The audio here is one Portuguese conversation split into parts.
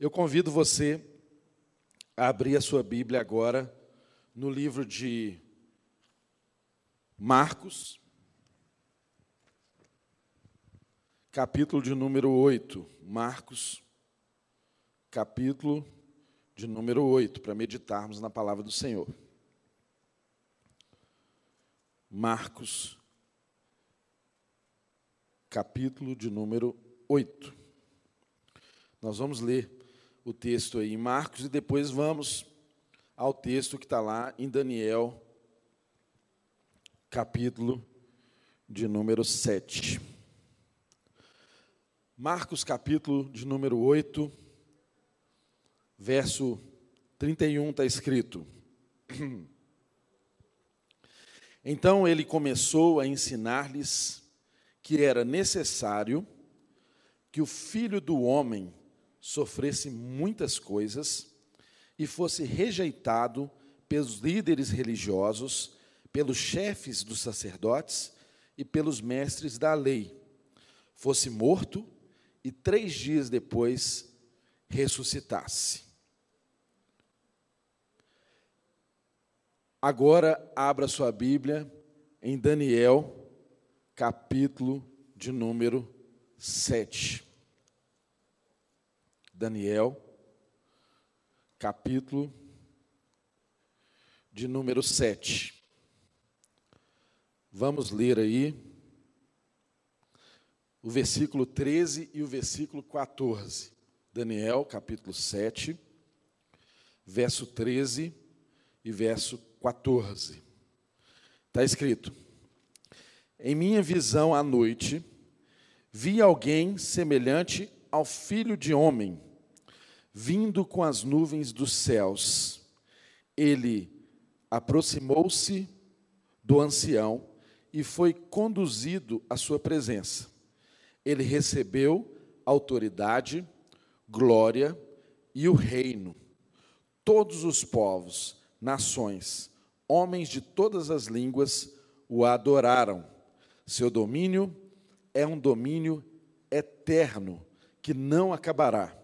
Eu convido você a abrir a sua Bíblia agora no livro de Marcos, capítulo de número 8. Marcos, capítulo de número 8, para meditarmos na palavra do Senhor. Marcos, capítulo de número 8. Nós vamos ler o texto aí em Marcos e depois vamos ao texto que está lá em Daniel, capítulo de número 7. Marcos, capítulo de número 8, verso 31 está escrito. Então ele começou a ensinar-lhes que era necessário que o filho do homem sofresse muitas coisas e fosse rejeitado pelos líderes religiosos, pelos chefes dos sacerdotes e pelos mestres da lei, fosse morto e três dias depois ressuscitasse. Agora abra sua Bíblia em Daniel, capítulo de número 7. Daniel, capítulo de número 7. Vamos ler aí o versículo 13 e o versículo 14. Daniel, capítulo 7, verso 13 e verso 14. Está escrito: Em minha visão à noite, vi alguém semelhante ao filho de homem vindo com as nuvens dos céus. Ele aproximou-se do ancião e foi conduzido à sua presença. Ele recebeu autoridade, glória e o reino. Todos os povos, nações, homens de todas as línguas o adoraram. Seu domínio é um domínio eterno que não acabará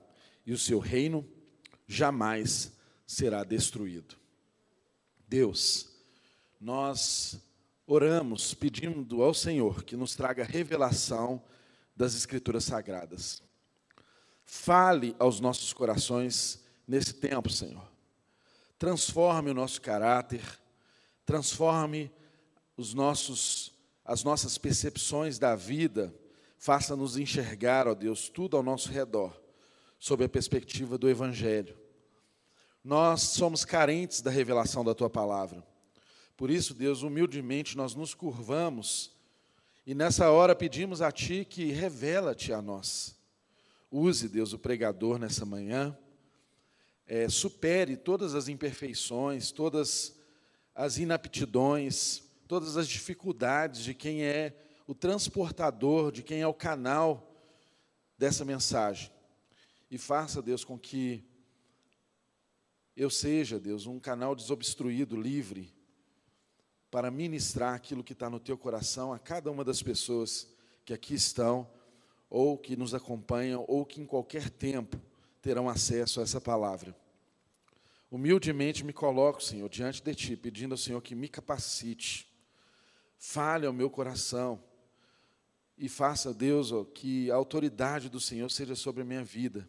e o seu reino jamais será destruído. Deus, nós oramos pedindo ao Senhor que nos traga revelação das Escrituras Sagradas. Fale aos nossos corações nesse tempo, Senhor. Transforme o nosso caráter, transforme os nossos, as nossas percepções da vida, faça-nos enxergar, ó Deus, tudo ao nosso redor sob a perspectiva do Evangelho. Nós somos carentes da revelação da tua palavra. Por isso, Deus, humildemente nós nos curvamos e nessa hora pedimos a Ti que revela-te a nós. Use, Deus, o pregador nessa manhã, é, supere todas as imperfeições, todas as inaptidões, todas as dificuldades de quem é o transportador, de quem é o canal dessa mensagem. E faça, Deus, com que eu seja, Deus, um canal desobstruído, livre, para ministrar aquilo que está no teu coração a cada uma das pessoas que aqui estão, ou que nos acompanham, ou que em qualquer tempo terão acesso a essa palavra. Humildemente me coloco, Senhor, diante de Ti, pedindo ao Senhor que me capacite, fale ao meu coração e faça, Deus, que a autoridade do Senhor seja sobre a minha vida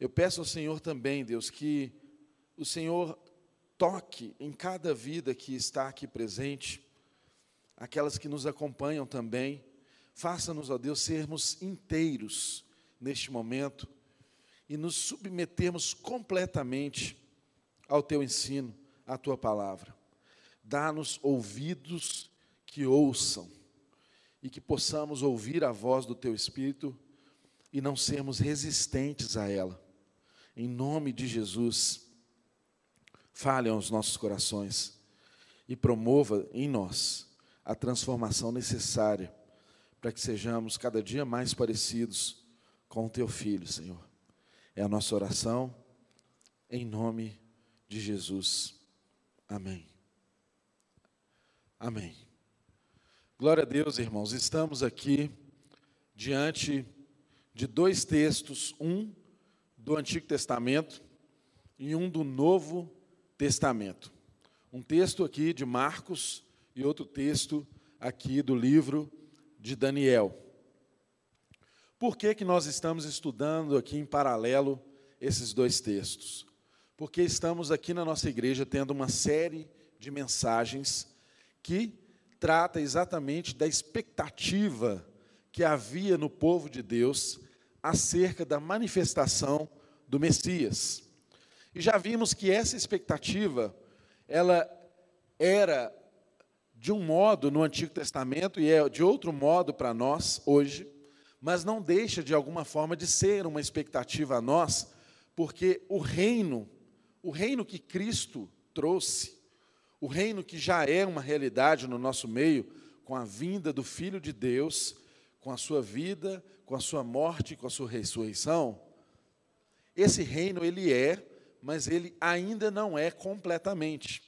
eu peço ao Senhor também, Deus, que o Senhor toque em cada vida que está aqui presente, aquelas que nos acompanham também. Faça-nos, ó Deus, sermos inteiros neste momento e nos submetermos completamente ao teu ensino, à tua palavra. Dá-nos ouvidos que ouçam e que possamos ouvir a voz do teu Espírito e não sermos resistentes a ela em nome de Jesus, fale aos nossos corações e promova em nós a transformação necessária para que sejamos cada dia mais parecidos com o teu filho, Senhor. É a nossa oração em nome de Jesus. Amém. Amém. Glória a Deus, irmãos. Estamos aqui diante de dois textos, um do Antigo Testamento e um do Novo Testamento. Um texto aqui de Marcos e outro texto aqui do livro de Daniel. Por que, que nós estamos estudando aqui em paralelo esses dois textos? Porque estamos aqui na nossa igreja tendo uma série de mensagens que trata exatamente da expectativa que havia no povo de Deus acerca da manifestação do Messias. E já vimos que essa expectativa, ela era de um modo no Antigo Testamento e é de outro modo para nós hoje, mas não deixa de alguma forma de ser uma expectativa a nós, porque o reino, o reino que Cristo trouxe, o reino que já é uma realidade no nosso meio, com a vinda do Filho de Deus, com a sua vida, com a sua morte, com a sua ressurreição, esse reino ele é, mas ele ainda não é completamente.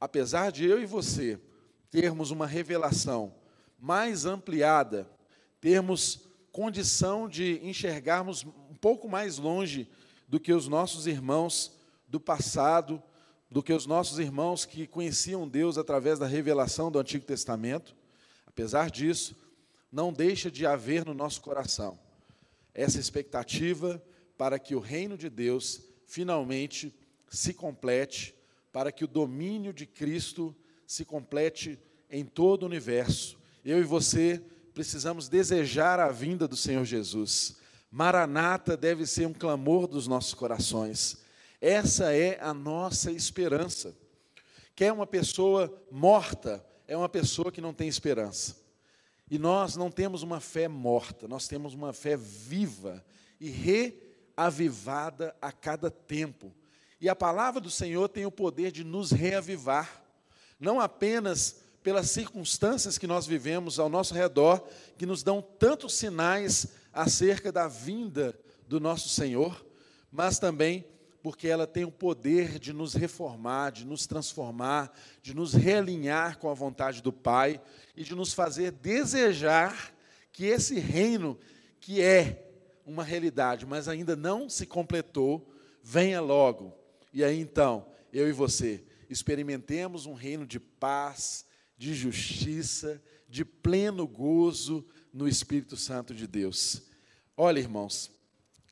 Apesar de eu e você termos uma revelação mais ampliada, termos condição de enxergarmos um pouco mais longe do que os nossos irmãos do passado, do que os nossos irmãos que conheciam Deus através da revelação do Antigo Testamento. Apesar disso, não deixa de haver no nosso coração essa expectativa para que o reino de Deus finalmente se complete, para que o domínio de Cristo se complete em todo o universo. Eu e você precisamos desejar a vinda do Senhor Jesus. Maranata deve ser um clamor dos nossos corações. Essa é a nossa esperança. Quer uma pessoa morta, é uma pessoa que não tem esperança. E nós não temos uma fé morta, nós temos uma fé viva e reavivada a cada tempo. E a palavra do Senhor tem o poder de nos reavivar, não apenas pelas circunstâncias que nós vivemos ao nosso redor, que nos dão tantos sinais acerca da vinda do nosso Senhor, mas também porque ela tem o poder de nos reformar, de nos transformar, de nos realinhar com a vontade do Pai e de nos fazer desejar que esse reino, que é uma realidade, mas ainda não se completou, venha logo. E aí então, eu e você, experimentemos um reino de paz, de justiça, de pleno gozo no Espírito Santo de Deus. Olha, irmãos,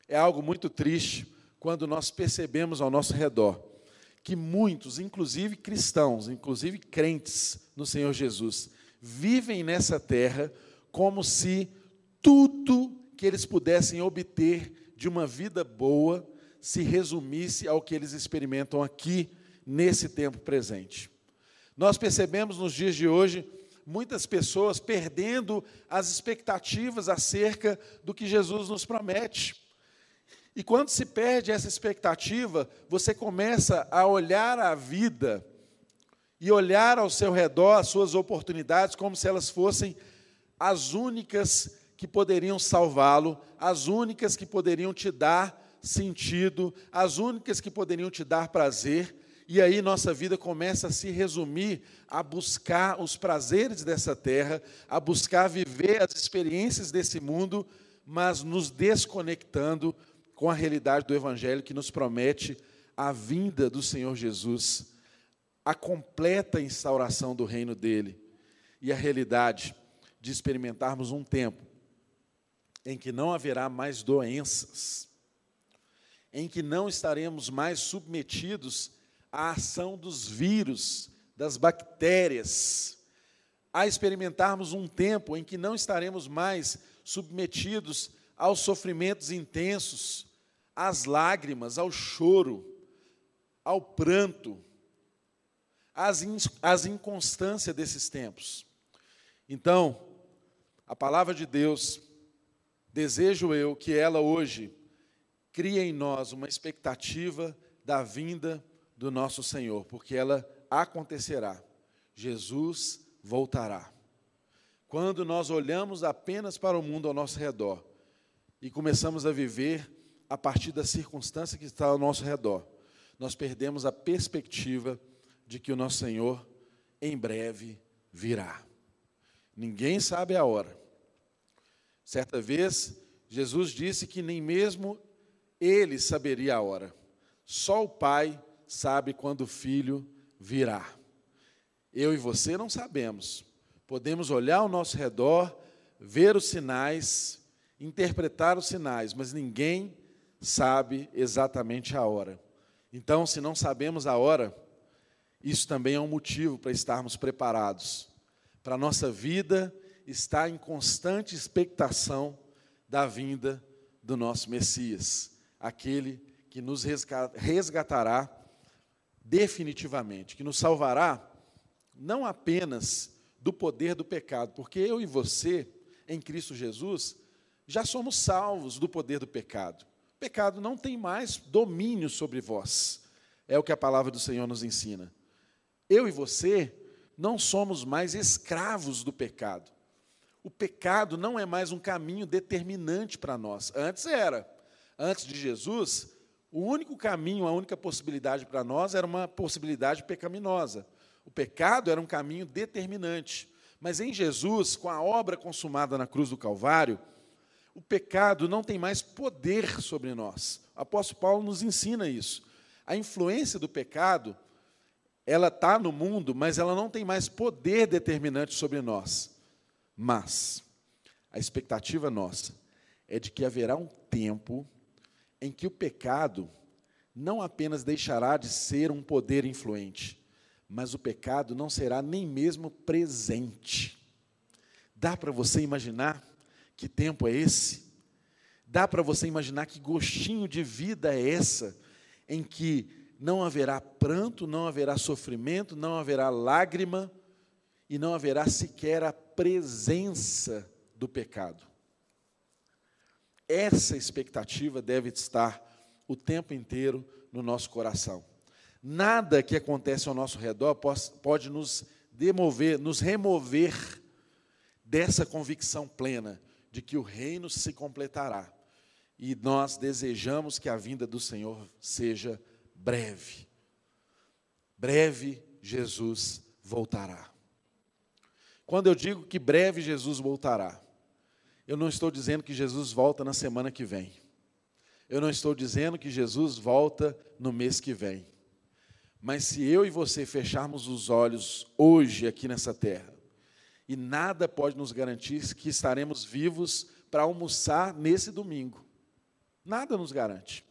é algo muito triste quando nós percebemos ao nosso redor que muitos, inclusive cristãos, inclusive crentes no Senhor Jesus, vivem nessa terra como se tudo que eles pudessem obter de uma vida boa se resumisse ao que eles experimentam aqui nesse tempo presente. Nós percebemos nos dias de hoje muitas pessoas perdendo as expectativas acerca do que Jesus nos promete. E quando se perde essa expectativa, você começa a olhar a vida e olhar ao seu redor as suas oportunidades como se elas fossem as únicas que poderiam salvá-lo, as únicas que poderiam te dar sentido, as únicas que poderiam te dar prazer. E aí nossa vida começa a se resumir a buscar os prazeres dessa terra, a buscar viver as experiências desse mundo, mas nos desconectando com a realidade do Evangelho que nos promete a vinda do Senhor Jesus, a completa instauração do reino dele e a realidade de experimentarmos um tempo em que não haverá mais doenças, em que não estaremos mais submetidos à ação dos vírus, das bactérias, a experimentarmos um tempo em que não estaremos mais submetidos aos sofrimentos intensos, às lágrimas, ao choro, ao pranto, às, in, às inconstâncias desses tempos. Então, a palavra de Deus, desejo eu que ela hoje crie em nós uma expectativa da vinda do nosso Senhor, porque ela acontecerá. Jesus voltará. Quando nós olhamos apenas para o mundo ao nosso redor e começamos a viver a partir da circunstância que está ao nosso redor, nós perdemos a perspectiva de que o nosso Senhor em breve virá. Ninguém sabe a hora. Certa vez, Jesus disse que nem mesmo ele saberia a hora. Só o pai sabe quando o filho virá. Eu e você não sabemos. Podemos olhar ao nosso redor, ver os sinais, interpretar os sinais, mas ninguém sabe exatamente a hora. Então, se não sabemos a hora, isso também é um motivo para estarmos preparados. Para a nossa vida estar em constante expectação da vinda do nosso Messias, aquele que nos resgatará definitivamente, que nos salvará não apenas do poder do pecado, porque eu e você, em Cristo Jesus, já somos salvos do poder do pecado. O pecado não tem mais domínio sobre vós. É o que a palavra do Senhor nos ensina. Eu e você não somos mais escravos do pecado. O pecado não é mais um caminho determinante para nós. Antes era. Antes de Jesus, o único caminho, a única possibilidade para nós era uma possibilidade pecaminosa. O pecado era um caminho determinante. Mas em Jesus, com a obra consumada na cruz do Calvário, o pecado não tem mais poder sobre nós. O apóstolo Paulo nos ensina isso. A influência do pecado, ela está no mundo, mas ela não tem mais poder determinante sobre nós. Mas a expectativa nossa é de que haverá um tempo em que o pecado não apenas deixará de ser um poder influente, mas o pecado não será nem mesmo presente. Dá para você imaginar que tempo é esse? Dá para você imaginar que gostinho de vida é essa em que não haverá pranto, não haverá sofrimento, não haverá lágrima e não haverá sequer a presença do pecado. Essa expectativa deve estar o tempo inteiro no nosso coração. Nada que acontece ao nosso redor pode nos demover, nos remover dessa convicção plena de que o reino se completará. E nós desejamos que a vinda do Senhor seja breve. Breve Jesus voltará. Quando eu digo que breve Jesus voltará, eu não estou dizendo que Jesus volta na semana que vem. Eu não estou dizendo que Jesus volta no mês que vem. Mas se eu e você fecharmos os olhos hoje aqui nessa terra, e nada pode nos garantir que estaremos vivos para almoçar nesse domingo. Nada nos garante.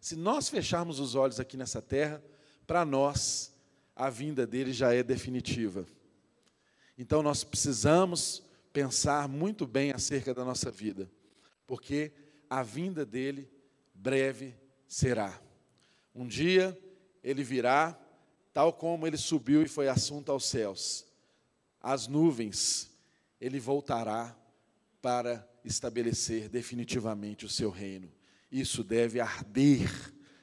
Se nós fecharmos os olhos aqui nessa terra, para nós a vinda dele já é definitiva. Então nós precisamos pensar muito bem acerca da nossa vida, porque a vinda dele breve será. Um dia ele virá, tal como ele subiu e foi assunto aos céus. As nuvens, ele voltará para estabelecer definitivamente o seu reino. Isso deve arder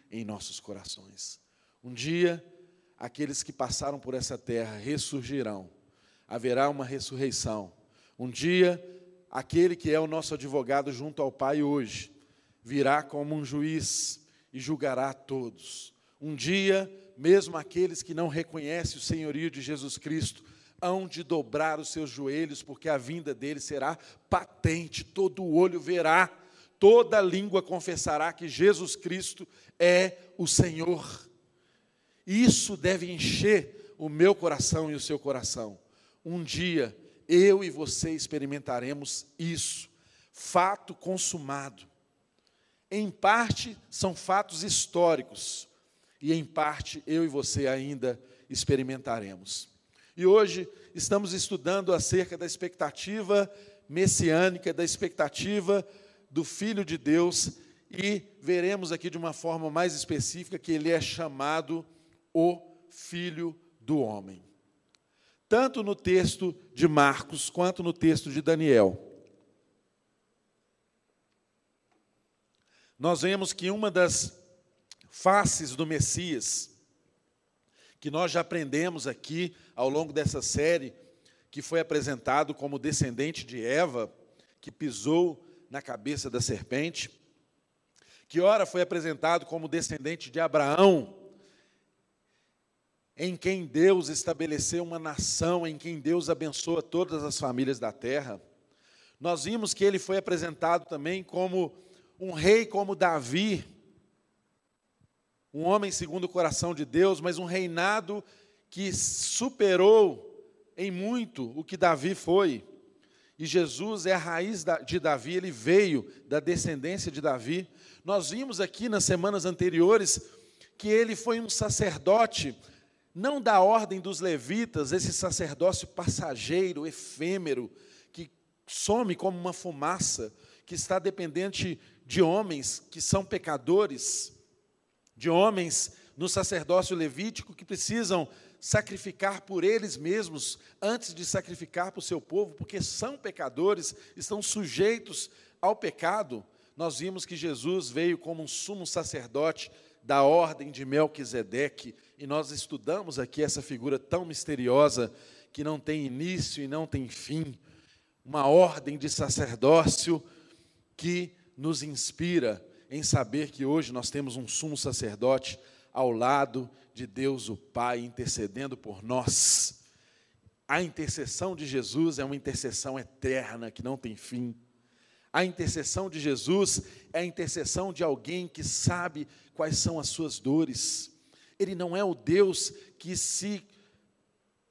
em nossos corações. Um dia, aqueles que passaram por essa terra ressurgirão. Haverá uma ressurreição. Um dia, aquele que é o nosso advogado junto ao Pai hoje, virá como um juiz e julgará todos. Um dia, mesmo aqueles que não reconhecem o senhorio de Jesus Cristo, hão de dobrar os seus joelhos, porque a vinda dele será patente, todo olho verá, toda língua confessará que Jesus Cristo é o Senhor. Isso deve encher o meu coração e o seu coração. Um dia, eu e você experimentaremos isso, fato consumado. Em parte, são fatos históricos, e em parte eu e você ainda experimentaremos. E hoje estamos estudando acerca da expectativa messiânica, da expectativa do Filho de Deus, e veremos aqui de uma forma mais específica que ele é chamado o Filho do Homem. Tanto no texto de Marcos quanto no texto de Daniel. Nós vemos que uma das faces do Messias, que nós já aprendemos aqui ao longo dessa série, que foi apresentado como descendente de Eva, que pisou na cabeça da serpente, que ora foi apresentado como descendente de Abraão, em quem Deus estabeleceu uma nação, em quem Deus abençoa todas as famílias da terra. Nós vimos que ele foi apresentado também como um rei como Davi, um homem segundo o coração de Deus, mas um reinado que superou em muito o que Davi foi. E Jesus é a raiz de Davi, ele veio da descendência de Davi. Nós vimos aqui nas semanas anteriores que ele foi um sacerdote, não da ordem dos levitas, esse sacerdócio passageiro, efêmero, que some como uma fumaça, que está dependente de homens que são pecadores, de homens no sacerdócio levítico que precisam sacrificar por eles mesmos antes de sacrificar para o seu povo, porque são pecadores, estão sujeitos ao pecado. Nós vimos que Jesus veio como um sumo sacerdote da ordem de Melquisedeque, e nós estudamos aqui essa figura tão misteriosa que não tem início e não tem fim, uma ordem de sacerdócio que nos inspira em saber que hoje nós temos um sumo sacerdote ao lado de Deus o Pai intercedendo por nós. A intercessão de Jesus é uma intercessão eterna que não tem fim. A intercessão de Jesus é a intercessão de alguém que sabe quais são as suas dores. Ele não é o Deus que se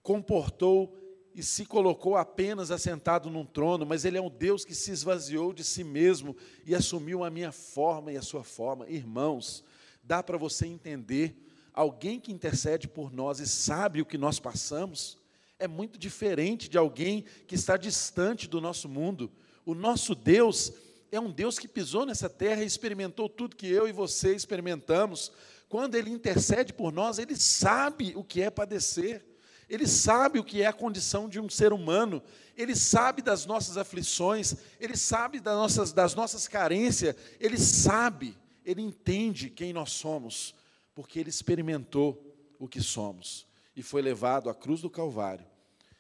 comportou e se colocou apenas assentado num trono, mas ele é um Deus que se esvaziou de si mesmo e assumiu a minha forma e a sua forma. Irmãos, dá para você entender alguém que intercede por nós e sabe o que nós passamos, é muito diferente de alguém que está distante do nosso mundo. O nosso Deus é um Deus que pisou nessa terra e experimentou tudo que eu e você experimentamos. Quando Ele intercede por nós, Ele sabe o que é padecer, Ele sabe o que é a condição de um ser humano, Ele sabe das nossas aflições, Ele sabe das nossas, das nossas carências, Ele sabe, Ele entende quem nós somos, porque Ele experimentou o que somos e foi levado à cruz do Calvário,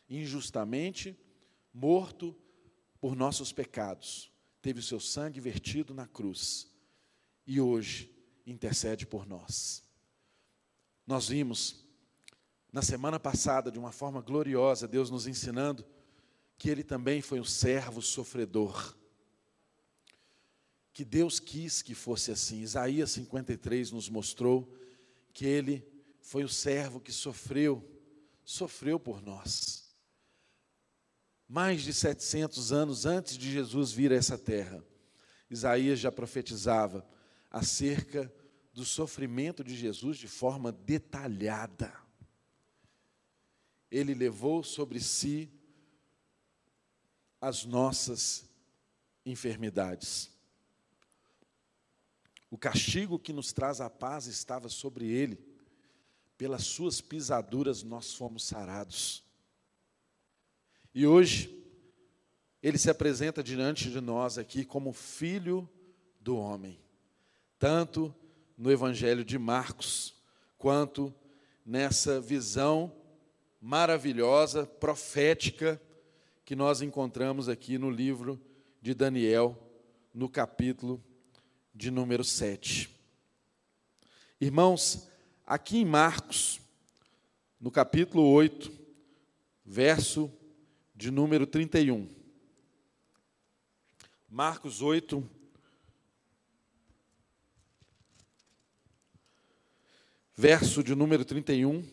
injustamente morto por nossos pecados, teve o seu sangue vertido na cruz e hoje intercede por nós. Nós vimos na semana passada, de uma forma gloriosa, Deus nos ensinando que Ele também foi um servo sofredor. Que Deus quis que fosse assim. Isaías 53 nos mostrou que Ele foi o servo que sofreu, sofreu por nós mais de 700 anos antes de Jesus vir a essa terra, Isaías já profetizava acerca do sofrimento de Jesus de forma detalhada. Ele levou sobre si as nossas enfermidades. O castigo que nos traz a paz estava sobre ele, pelas suas pisaduras nós fomos sarados. E hoje, ele se apresenta diante de nós aqui como filho do homem, tanto no Evangelho de Marcos, quanto nessa visão maravilhosa, profética, que nós encontramos aqui no livro de Daniel, no capítulo de número 7. Irmãos, aqui em Marcos, no capítulo 8, verso de número 31. Marcos 8, verso de número 31,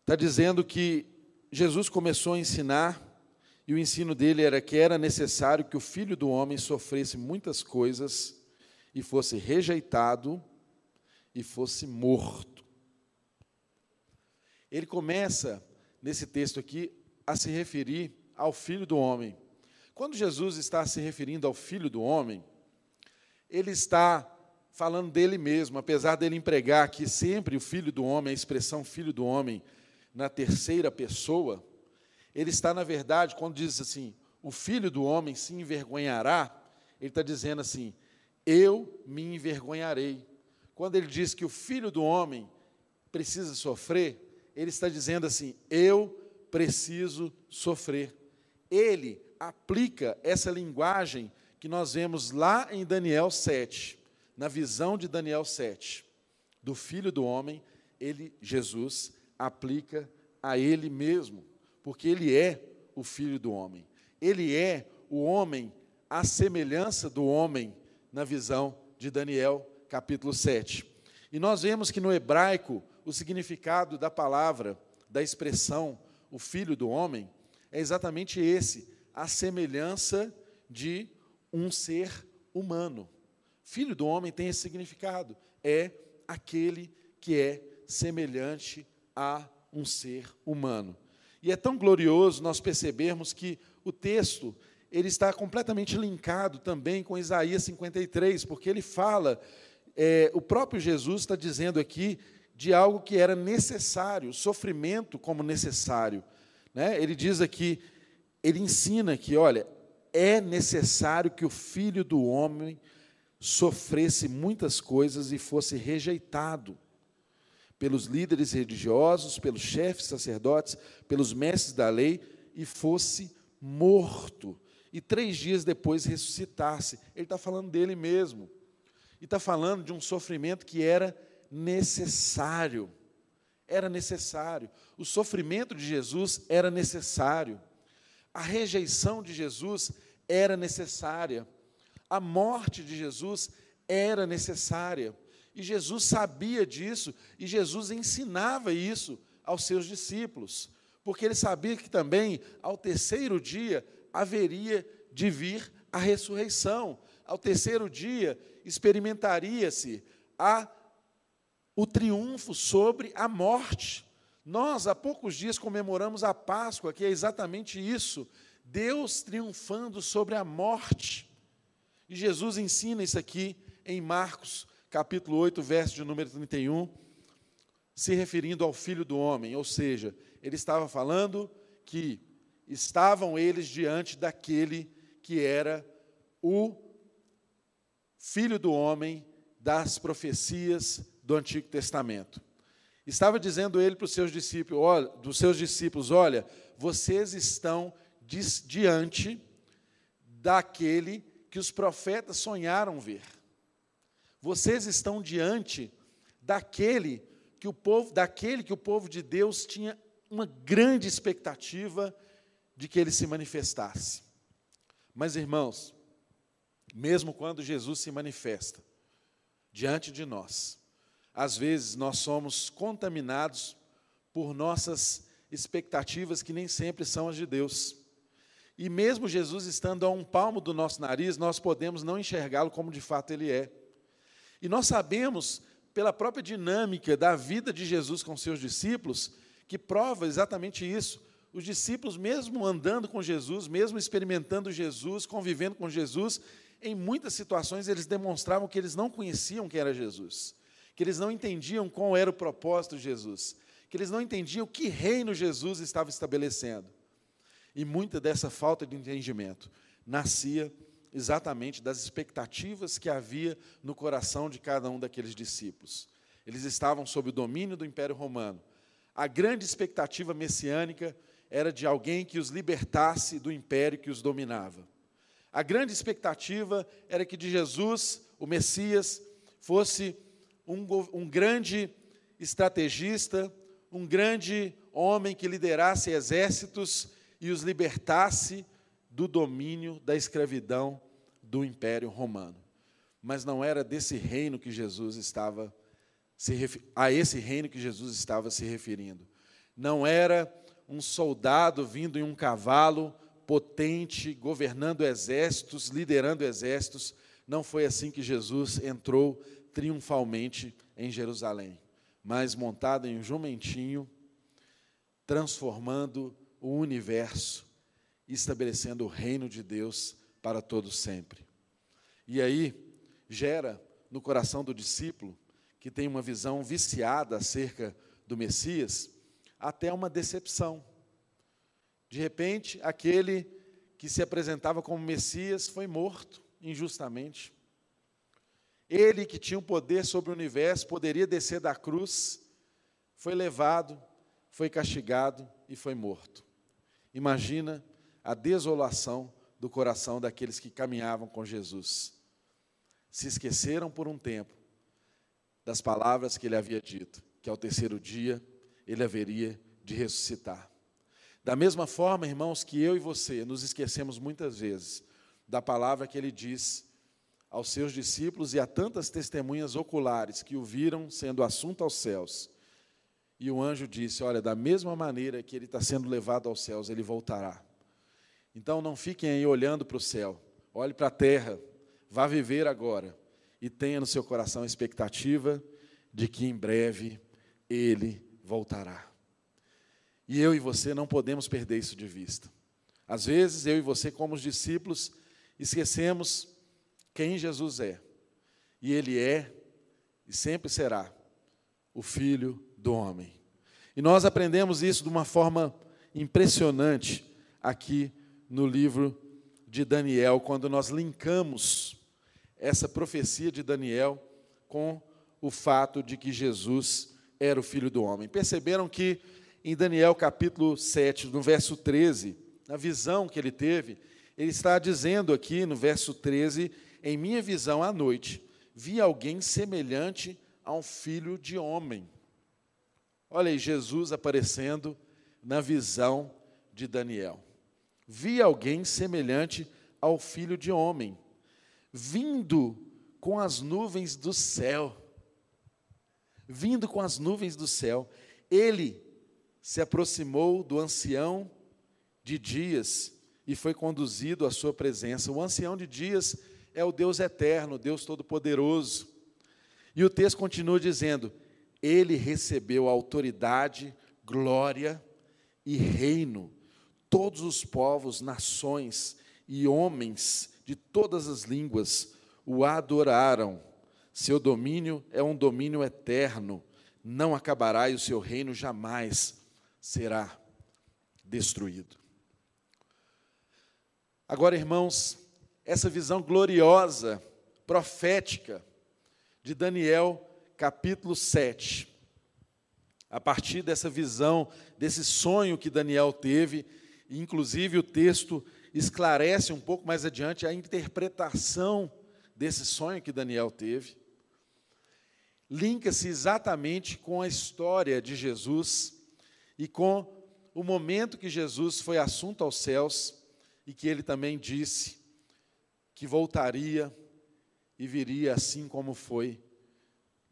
está dizendo que Jesus começou a ensinar, e o ensino dele era que era necessário que o filho do homem sofresse muitas coisas e fosse rejeitado e fosse morto. Ele começa, nesse texto aqui, a se referir ao Filho do Homem. Quando Jesus está se referindo ao Filho do Homem, ele está falando dele mesmo, apesar dele empregar aqui sempre o Filho do Homem, a expressão Filho do Homem, na terceira pessoa, ele está, na verdade, quando diz assim, o Filho do Homem se envergonhará, ele está dizendo assim, eu me envergonharei. Quando ele diz que o Filho do Homem precisa sofrer, ele está dizendo assim, eu preciso sofrer. Ele aplica essa linguagem que nós vemos lá em Daniel 7, na visão de Daniel 7, do filho do homem, ele, Jesus, aplica a ele mesmo, porque ele é o filho do homem. Ele é o homem à semelhança do homem na visão de Daniel, capítulo 7. E nós vemos que no hebraico o significado da palavra, da expressão, o filho do homem, é exatamente esse, a semelhança de um ser humano. Filho do homem tem esse significado, é aquele que é semelhante a um ser humano. E é tão glorioso nós percebermos que o texto ele está completamente linkado também com Isaías 53, porque ele fala, é, o próprio Jesus está dizendo aqui de algo que era necessário, sofrimento como necessário. Né? Ele diz aqui, ele ensina que, olha, é necessário que o filho do homem sofresse muitas coisas e fosse rejeitado pelos líderes religiosos, pelos chefes sacerdotes, pelos mestres da lei e fosse morto. E três dias depois ressuscitasse. Ele está falando dele mesmo. E está falando de um sofrimento que era necessário. Era necessário. O sofrimento de Jesus era necessário. A rejeição de Jesus era necessária. A morte de Jesus era necessária. E Jesus sabia disso, e Jesus ensinava isso aos seus discípulos, porque ele sabia que também, ao terceiro dia, haveria de vir a ressurreição. Ao terceiro dia, experimentaria-se a o triunfo sobre a morte. Nós, há poucos dias, comemoramos a Páscoa, que é exatamente isso: Deus triunfando sobre a morte. E Jesus ensina isso aqui em Marcos, capítulo 8, verso de número 31, se referindo ao filho do homem, ou seja, ele estava falando que estavam eles diante daquele que era o filho do homem das profecias do Antigo Testamento. Estava dizendo ele para os seus discípulos, olha, dos seus discípulos, olha, vocês estão diante daquele que os profetas sonharam ver. Vocês estão diante daquele que o povo, daquele que o povo de Deus tinha uma grande expectativa de que ele se manifestasse. Mas irmãos, mesmo quando Jesus se manifesta diante de nós, às vezes nós somos contaminados por nossas expectativas que nem sempre são as de Deus. E mesmo Jesus estando a um palmo do nosso nariz, nós podemos não enxergá-lo como de fato ele é. E nós sabemos, pela própria dinâmica da vida de Jesus com seus discípulos, que prova exatamente isso. Os discípulos, mesmo andando com Jesus, mesmo experimentando Jesus, convivendo com Jesus, em muitas situações eles demonstravam que eles não conheciam quem era Jesus, que eles não entendiam qual era o propósito de Jesus, que eles não entendiam que reino Jesus estava estabelecendo. E muita dessa falta de entendimento nascia exatamente das expectativas que havia no coração de cada um daqueles discípulos. Eles estavam sob o domínio do Império Romano. A grande expectativa messiânica era de alguém que os libertasse do império que os dominava. A grande expectativa era que de Jesus, o Messias, fosse um, um grande estrategista, um grande homem que liderasse exércitos e os libertasse do domínio da escravidão do Império Romano. Mas não era desse reino que Jesus estava a esse reino que Jesus estava se referindo. Não era um soldado vindo em um cavalo potente, governando exércitos, liderando exércitos. Não foi assim que Jesus entrou triunfalmente em Jerusalém, mas montado em um jumentinho, transformando o universo estabelecendo o reino de Deus para todos sempre. E aí gera no coração do discípulo, que tem uma visão viciada acerca do Messias, até uma decepção. De repente, aquele que se apresentava como Messias foi morto injustamente. Ele que tinha o um poder sobre o universo, poderia descer da cruz, foi levado, foi castigado e foi morto. Imagina a desolação do coração daqueles que caminhavam com Jesus. Se esqueceram por um tempo das palavras que ele havia dito, que ao terceiro dia ele haveria de ressuscitar. Da mesma forma, irmãos, que eu e você nos esquecemos muitas vezes da palavra que ele diz aos seus discípulos e a tantas testemunhas oculares que o viram sendo assunto aos céus. E o anjo disse: Olha, da mesma maneira que ele está sendo levado aos céus, ele voltará. Então não fiquem aí olhando para o céu, olhe para a terra, vá viver agora e tenha no seu coração a expectativa de que em breve ele voltará. E eu e você não podemos perder isso de vista. Às vezes, eu e você, como os discípulos, esquecemos quem Jesus é. E Ele é e sempre será o Filho do Homem. E nós aprendemos isso de uma forma impressionante aqui no livro de Daniel, quando nós linkamos essa profecia de Daniel com o fato de que Jesus era o Filho do Homem. Perceberam que em Daniel capítulo 7, no verso 13, na visão que ele teve, ele está dizendo aqui no verso 13 em minha visão à noite, vi alguém semelhante a um filho de homem. Olha aí, Jesus aparecendo na visão de Daniel. Vi alguém semelhante ao filho de homem, vindo com as nuvens do céu. Vindo com as nuvens do céu. Ele se aproximou do ancião de dias e foi conduzido à sua presença. O ancião de dias é o Deus eterno, Deus todo-poderoso. E o texto continua dizendo: Ele recebeu autoridade, glória e reino. Todos os povos, nações e homens de todas as línguas o adoraram. Seu domínio é um domínio eterno, não acabará e o seu reino jamais será destruído. Agora, irmãos, essa visão gloriosa, profética, de Daniel, capítulo 7. A partir dessa visão, desse sonho que Daniel teve, inclusive o texto esclarece um pouco mais adiante a interpretação desse sonho que Daniel teve. Linka-se exatamente com a história de Jesus e com o momento que Jesus foi assunto aos céus e que ele também disse que voltaria e viria assim como foi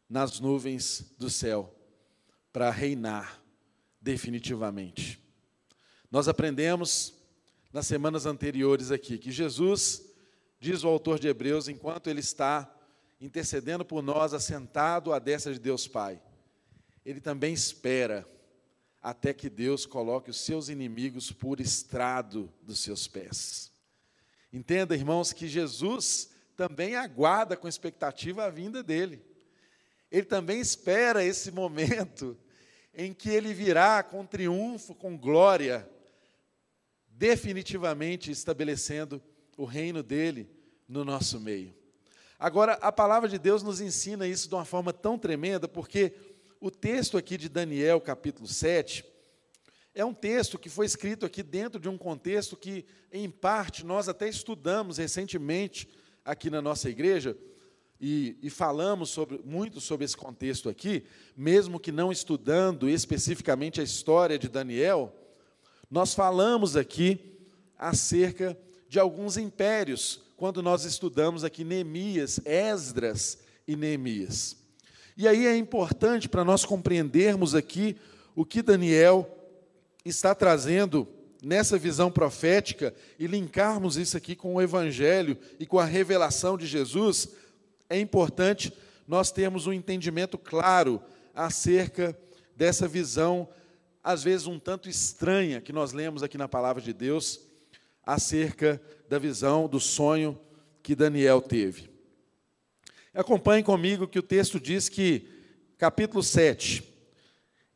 nas nuvens do céu para reinar definitivamente. Nós aprendemos nas semanas anteriores aqui que Jesus, diz o autor de Hebreus, enquanto ele está intercedendo por nós, assentado à destra de Deus Pai, ele também espera até que Deus coloque os seus inimigos por estrado dos seus pés. Entenda, irmãos, que Jesus também aguarda com expectativa a vinda dele. Ele também espera esse momento em que ele virá com triunfo, com glória, definitivamente estabelecendo o reino dele no nosso meio. Agora, a palavra de Deus nos ensina isso de uma forma tão tremenda, porque o texto aqui de Daniel, capítulo 7, é um texto que foi escrito aqui dentro de um contexto que, em parte, nós até estudamos recentemente aqui na nossa igreja e, e, falamos sobre, muito sobre esse contexto aqui, mesmo que não estudando especificamente a história de Daniel, nós falamos aqui acerca de alguns impérios, quando nós estudamos aqui Neemias, Esdras e Neemias. E aí é importante para nós compreendermos aqui o que Daniel está trazendo nessa visão profética e linkarmos isso aqui com o Evangelho e com a revelação de Jesus, é importante nós termos um entendimento claro acerca dessa visão, às vezes um tanto estranha, que nós lemos aqui na palavra de Deus, acerca da visão do sonho que Daniel teve. Acompanhe comigo que o texto diz que, capítulo 7,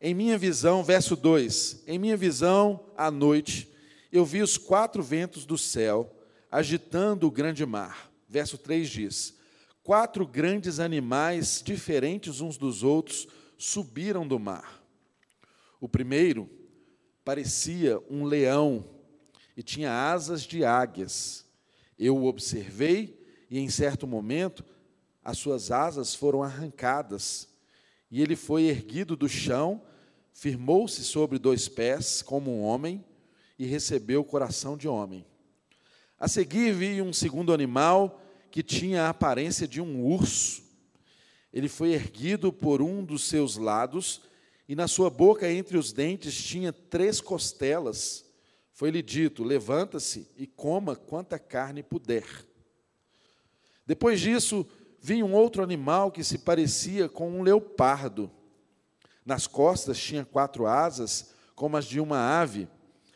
em minha visão, verso 2: Em minha visão, à noite, eu vi os quatro ventos do céu agitando o grande mar. Verso 3 diz: Quatro grandes animais, diferentes uns dos outros, subiram do mar. O primeiro parecia um leão e tinha asas de águias. Eu o observei e, em certo momento, as suas asas foram arrancadas e ele foi erguido do chão firmou-se sobre dois pés, como um homem, e recebeu o coração de homem. A seguir vi um segundo animal que tinha a aparência de um urso. Ele foi erguido por um dos seus lados, e na sua boca, entre os dentes, tinha três costelas. Foi-lhe dito: Levanta-se e coma quanta carne puder. Depois disso, vi um outro animal que se parecia com um leopardo. Nas costas tinha quatro asas, como as de uma ave.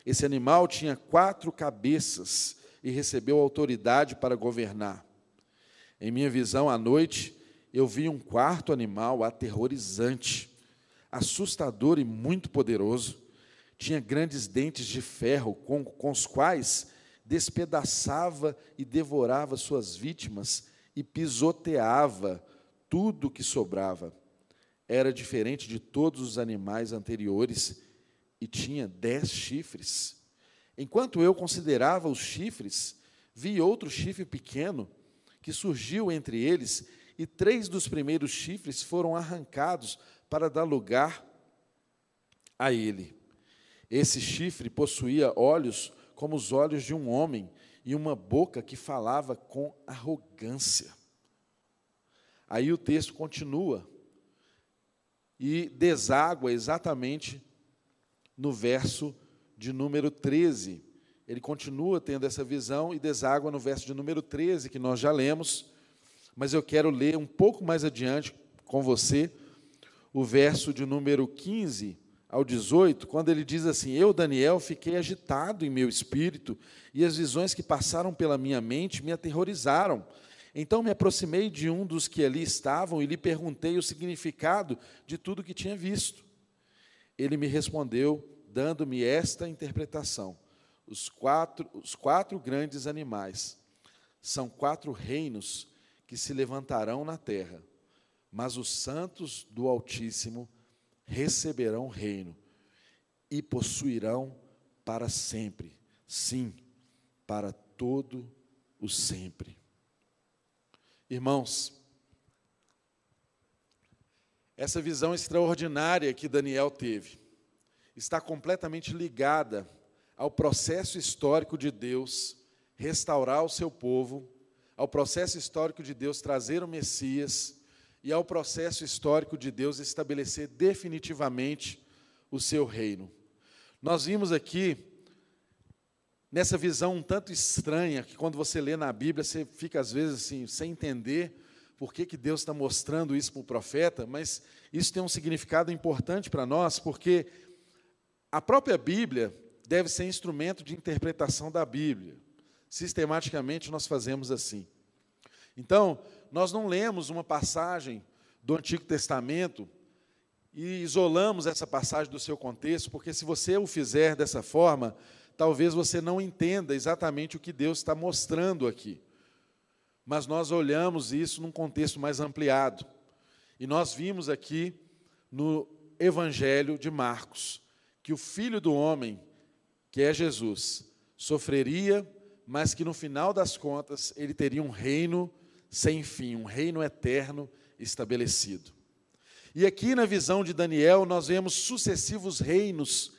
Esse animal tinha quatro cabeças e recebeu autoridade para governar. Em minha visão à noite, eu vi um quarto animal aterrorizante, assustador e muito poderoso. Tinha grandes dentes de ferro, com, com os quais despedaçava e devorava suas vítimas e pisoteava tudo que sobrava. Era diferente de todos os animais anteriores e tinha dez chifres. Enquanto eu considerava os chifres, vi outro chifre pequeno que surgiu entre eles, e três dos primeiros chifres foram arrancados para dar lugar a ele. Esse chifre possuía olhos como os olhos de um homem e uma boca que falava com arrogância. Aí o texto continua e deságua exatamente no verso de número 13. Ele continua tendo essa visão e deságua no verso de número 13, que nós já lemos, mas eu quero ler um pouco mais adiante com você o verso de número 15 ao 18, quando ele diz assim: Eu, Daniel, fiquei agitado em meu espírito, e as visões que passaram pela minha mente me aterrorizaram. Então me aproximei de um dos que ali estavam e lhe perguntei o significado de tudo que tinha visto. Ele me respondeu, dando-me esta interpretação: os quatro, os quatro grandes animais são quatro reinos que se levantarão na terra, mas os santos do Altíssimo receberão reino e possuirão para sempre, sim, para todo o sempre. Irmãos, essa visão extraordinária que Daniel teve está completamente ligada ao processo histórico de Deus restaurar o seu povo, ao processo histórico de Deus trazer o Messias e ao processo histórico de Deus estabelecer definitivamente o seu reino. Nós vimos aqui, nessa visão um tanto estranha, que quando você lê na Bíblia, você fica às vezes assim, sem entender por que, que Deus está mostrando isso para o profeta, mas isso tem um significado importante para nós, porque a própria Bíblia deve ser instrumento de interpretação da Bíblia. Sistematicamente nós fazemos assim. Então, nós não lemos uma passagem do Antigo Testamento e isolamos essa passagem do seu contexto, porque se você o fizer dessa forma, talvez você não entenda exatamente o que Deus está mostrando aqui mas nós olhamos isso num contexto mais ampliado. E nós vimos aqui no Evangelho de Marcos que o filho do homem, que é Jesus, sofreria, mas que no final das contas ele teria um reino sem fim, um reino eterno estabelecido. E aqui na visão de Daniel, nós vemos sucessivos reinos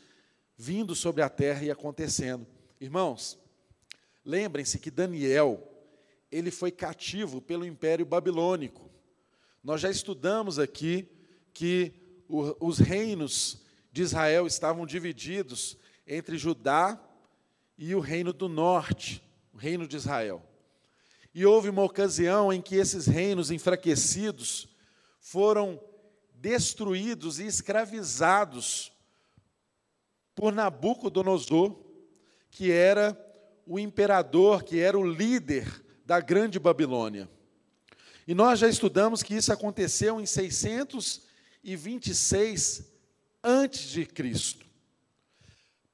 vindo sobre a terra e acontecendo. Irmãos, lembrem-se que Daniel ele foi cativo pelo Império Babilônico. Nós já estudamos aqui que os reinos de Israel estavam divididos entre Judá e o reino do norte, o reino de Israel. E houve uma ocasião em que esses reinos enfraquecidos foram destruídos e escravizados por Nabucodonosor, que era o imperador, que era o líder da grande Babilônia. E nós já estudamos que isso aconteceu em 626 antes de Cristo.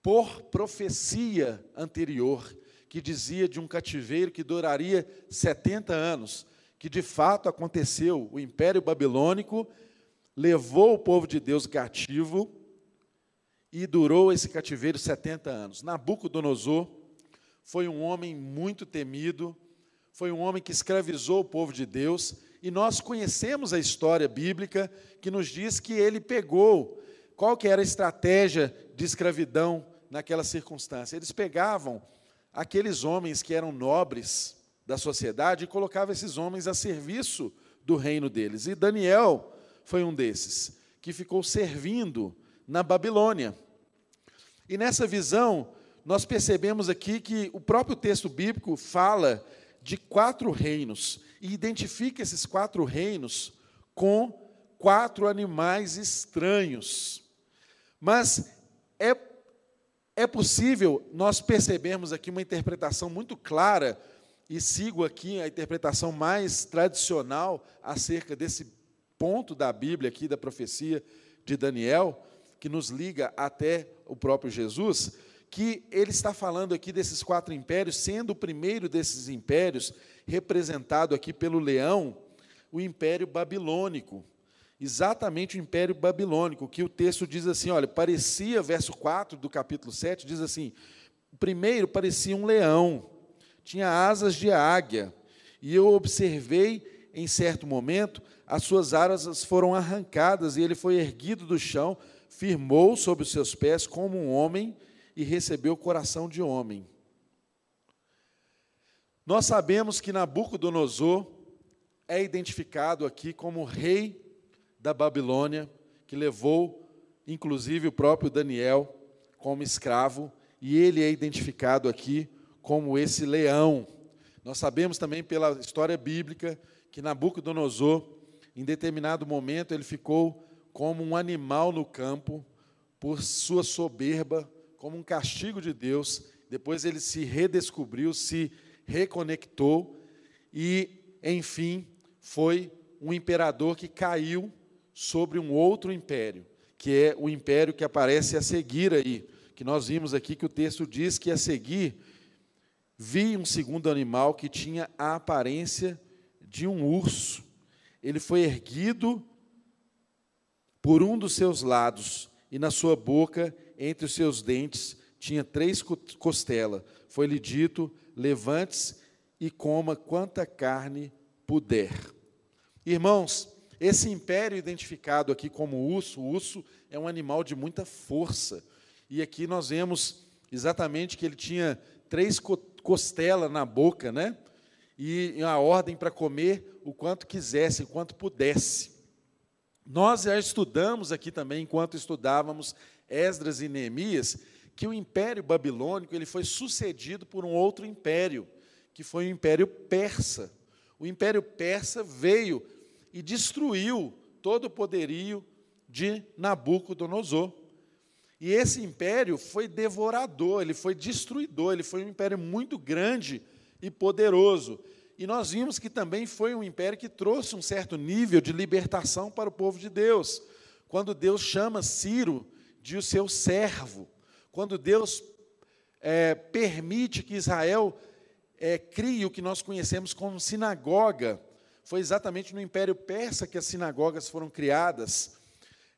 Por profecia anterior, que dizia de um cativeiro que duraria 70 anos, que de fato aconteceu, o Império Babilônico levou o povo de Deus cativo e durou esse cativeiro 70 anos. Nabucodonosor foi um homem muito temido, foi um homem que escravizou o povo de Deus, e nós conhecemos a história bíblica que nos diz que ele pegou qual que era a estratégia de escravidão naquela circunstância. Eles pegavam aqueles homens que eram nobres, da sociedade e colocava esses homens a serviço do reino deles. E Daniel foi um desses, que ficou servindo na Babilônia. E nessa visão, nós percebemos aqui que o próprio texto bíblico fala de quatro reinos e identifica esses quatro reinos com quatro animais estranhos. Mas é, é possível nós percebermos aqui uma interpretação muito clara, e sigo aqui a interpretação mais tradicional acerca desse ponto da Bíblia aqui, da profecia de Daniel, que nos liga até o próprio Jesus, que ele está falando aqui desses quatro impérios, sendo o primeiro desses impérios representado aqui pelo leão, o Império Babilônico exatamente o Império Babilônico, que o texto diz assim, olha, parecia, verso 4 do capítulo 7, diz assim, primeiro parecia um leão, tinha asas de águia, e eu observei em certo momento, as suas asas foram arrancadas, e ele foi erguido do chão, firmou sobre os seus pés como um homem, e recebeu o coração de homem. Nós sabemos que Nabucodonosor é identificado aqui como rei da Babilônia, que levou, inclusive, o próprio Daniel como escravo, e ele é identificado aqui como esse leão. Nós sabemos também pela história bíblica que Nabucodonosor, em determinado momento, ele ficou como um animal no campo, por sua soberba, como um castigo de Deus. Depois ele se redescobriu, se reconectou e, enfim, foi um imperador que caiu sobre um outro império, que é o império que aparece a seguir aí, que nós vimos aqui que o texto diz que a seguir vi um segundo animal que tinha a aparência de um urso. Ele foi erguido por um dos seus lados e na sua boca, entre os seus dentes, tinha três costelas. Foi-lhe dito: levante-se e coma quanta carne puder. Irmãos, esse império identificado aqui como urso, o urso é um animal de muita força. E aqui nós vemos exatamente que ele tinha três costelas na boca, né? E a ordem para comer o quanto quisesse, o quanto pudesse. Nós já estudamos aqui também, enquanto estudávamos Esdras e Neemias, que o Império Babilônico ele foi sucedido por um outro império, que foi o Império Persa. O Império Persa veio e destruiu todo o poderio de Nabucodonosor. E esse império foi devorador, ele foi destruidor, ele foi um império muito grande e poderoso. E nós vimos que também foi um império que trouxe um certo nível de libertação para o povo de Deus. Quando Deus chama Ciro de o seu servo, quando Deus é, permite que Israel é, crie o que nós conhecemos como sinagoga, foi exatamente no Império Persa que as sinagogas foram criadas,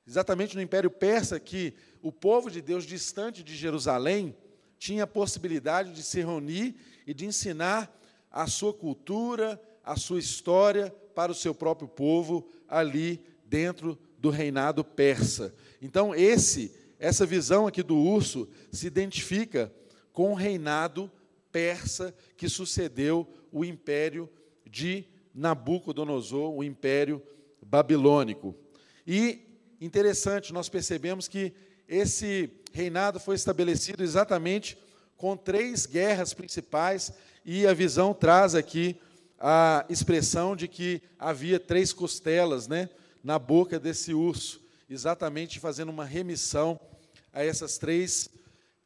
exatamente no Império Persa que o povo de Deus distante de Jerusalém tinha a possibilidade de se reunir e de ensinar a sua cultura, a sua história para o seu próprio povo ali dentro do reinado persa. Então esse essa visão aqui do urso se identifica com o reinado persa que sucedeu o império de Nabucodonosor, o império babilônico. E interessante, nós percebemos que esse reinado foi estabelecido exatamente com três guerras principais, e a visão traz aqui a expressão de que havia três costelas né, na boca desse urso, exatamente fazendo uma remissão a essas três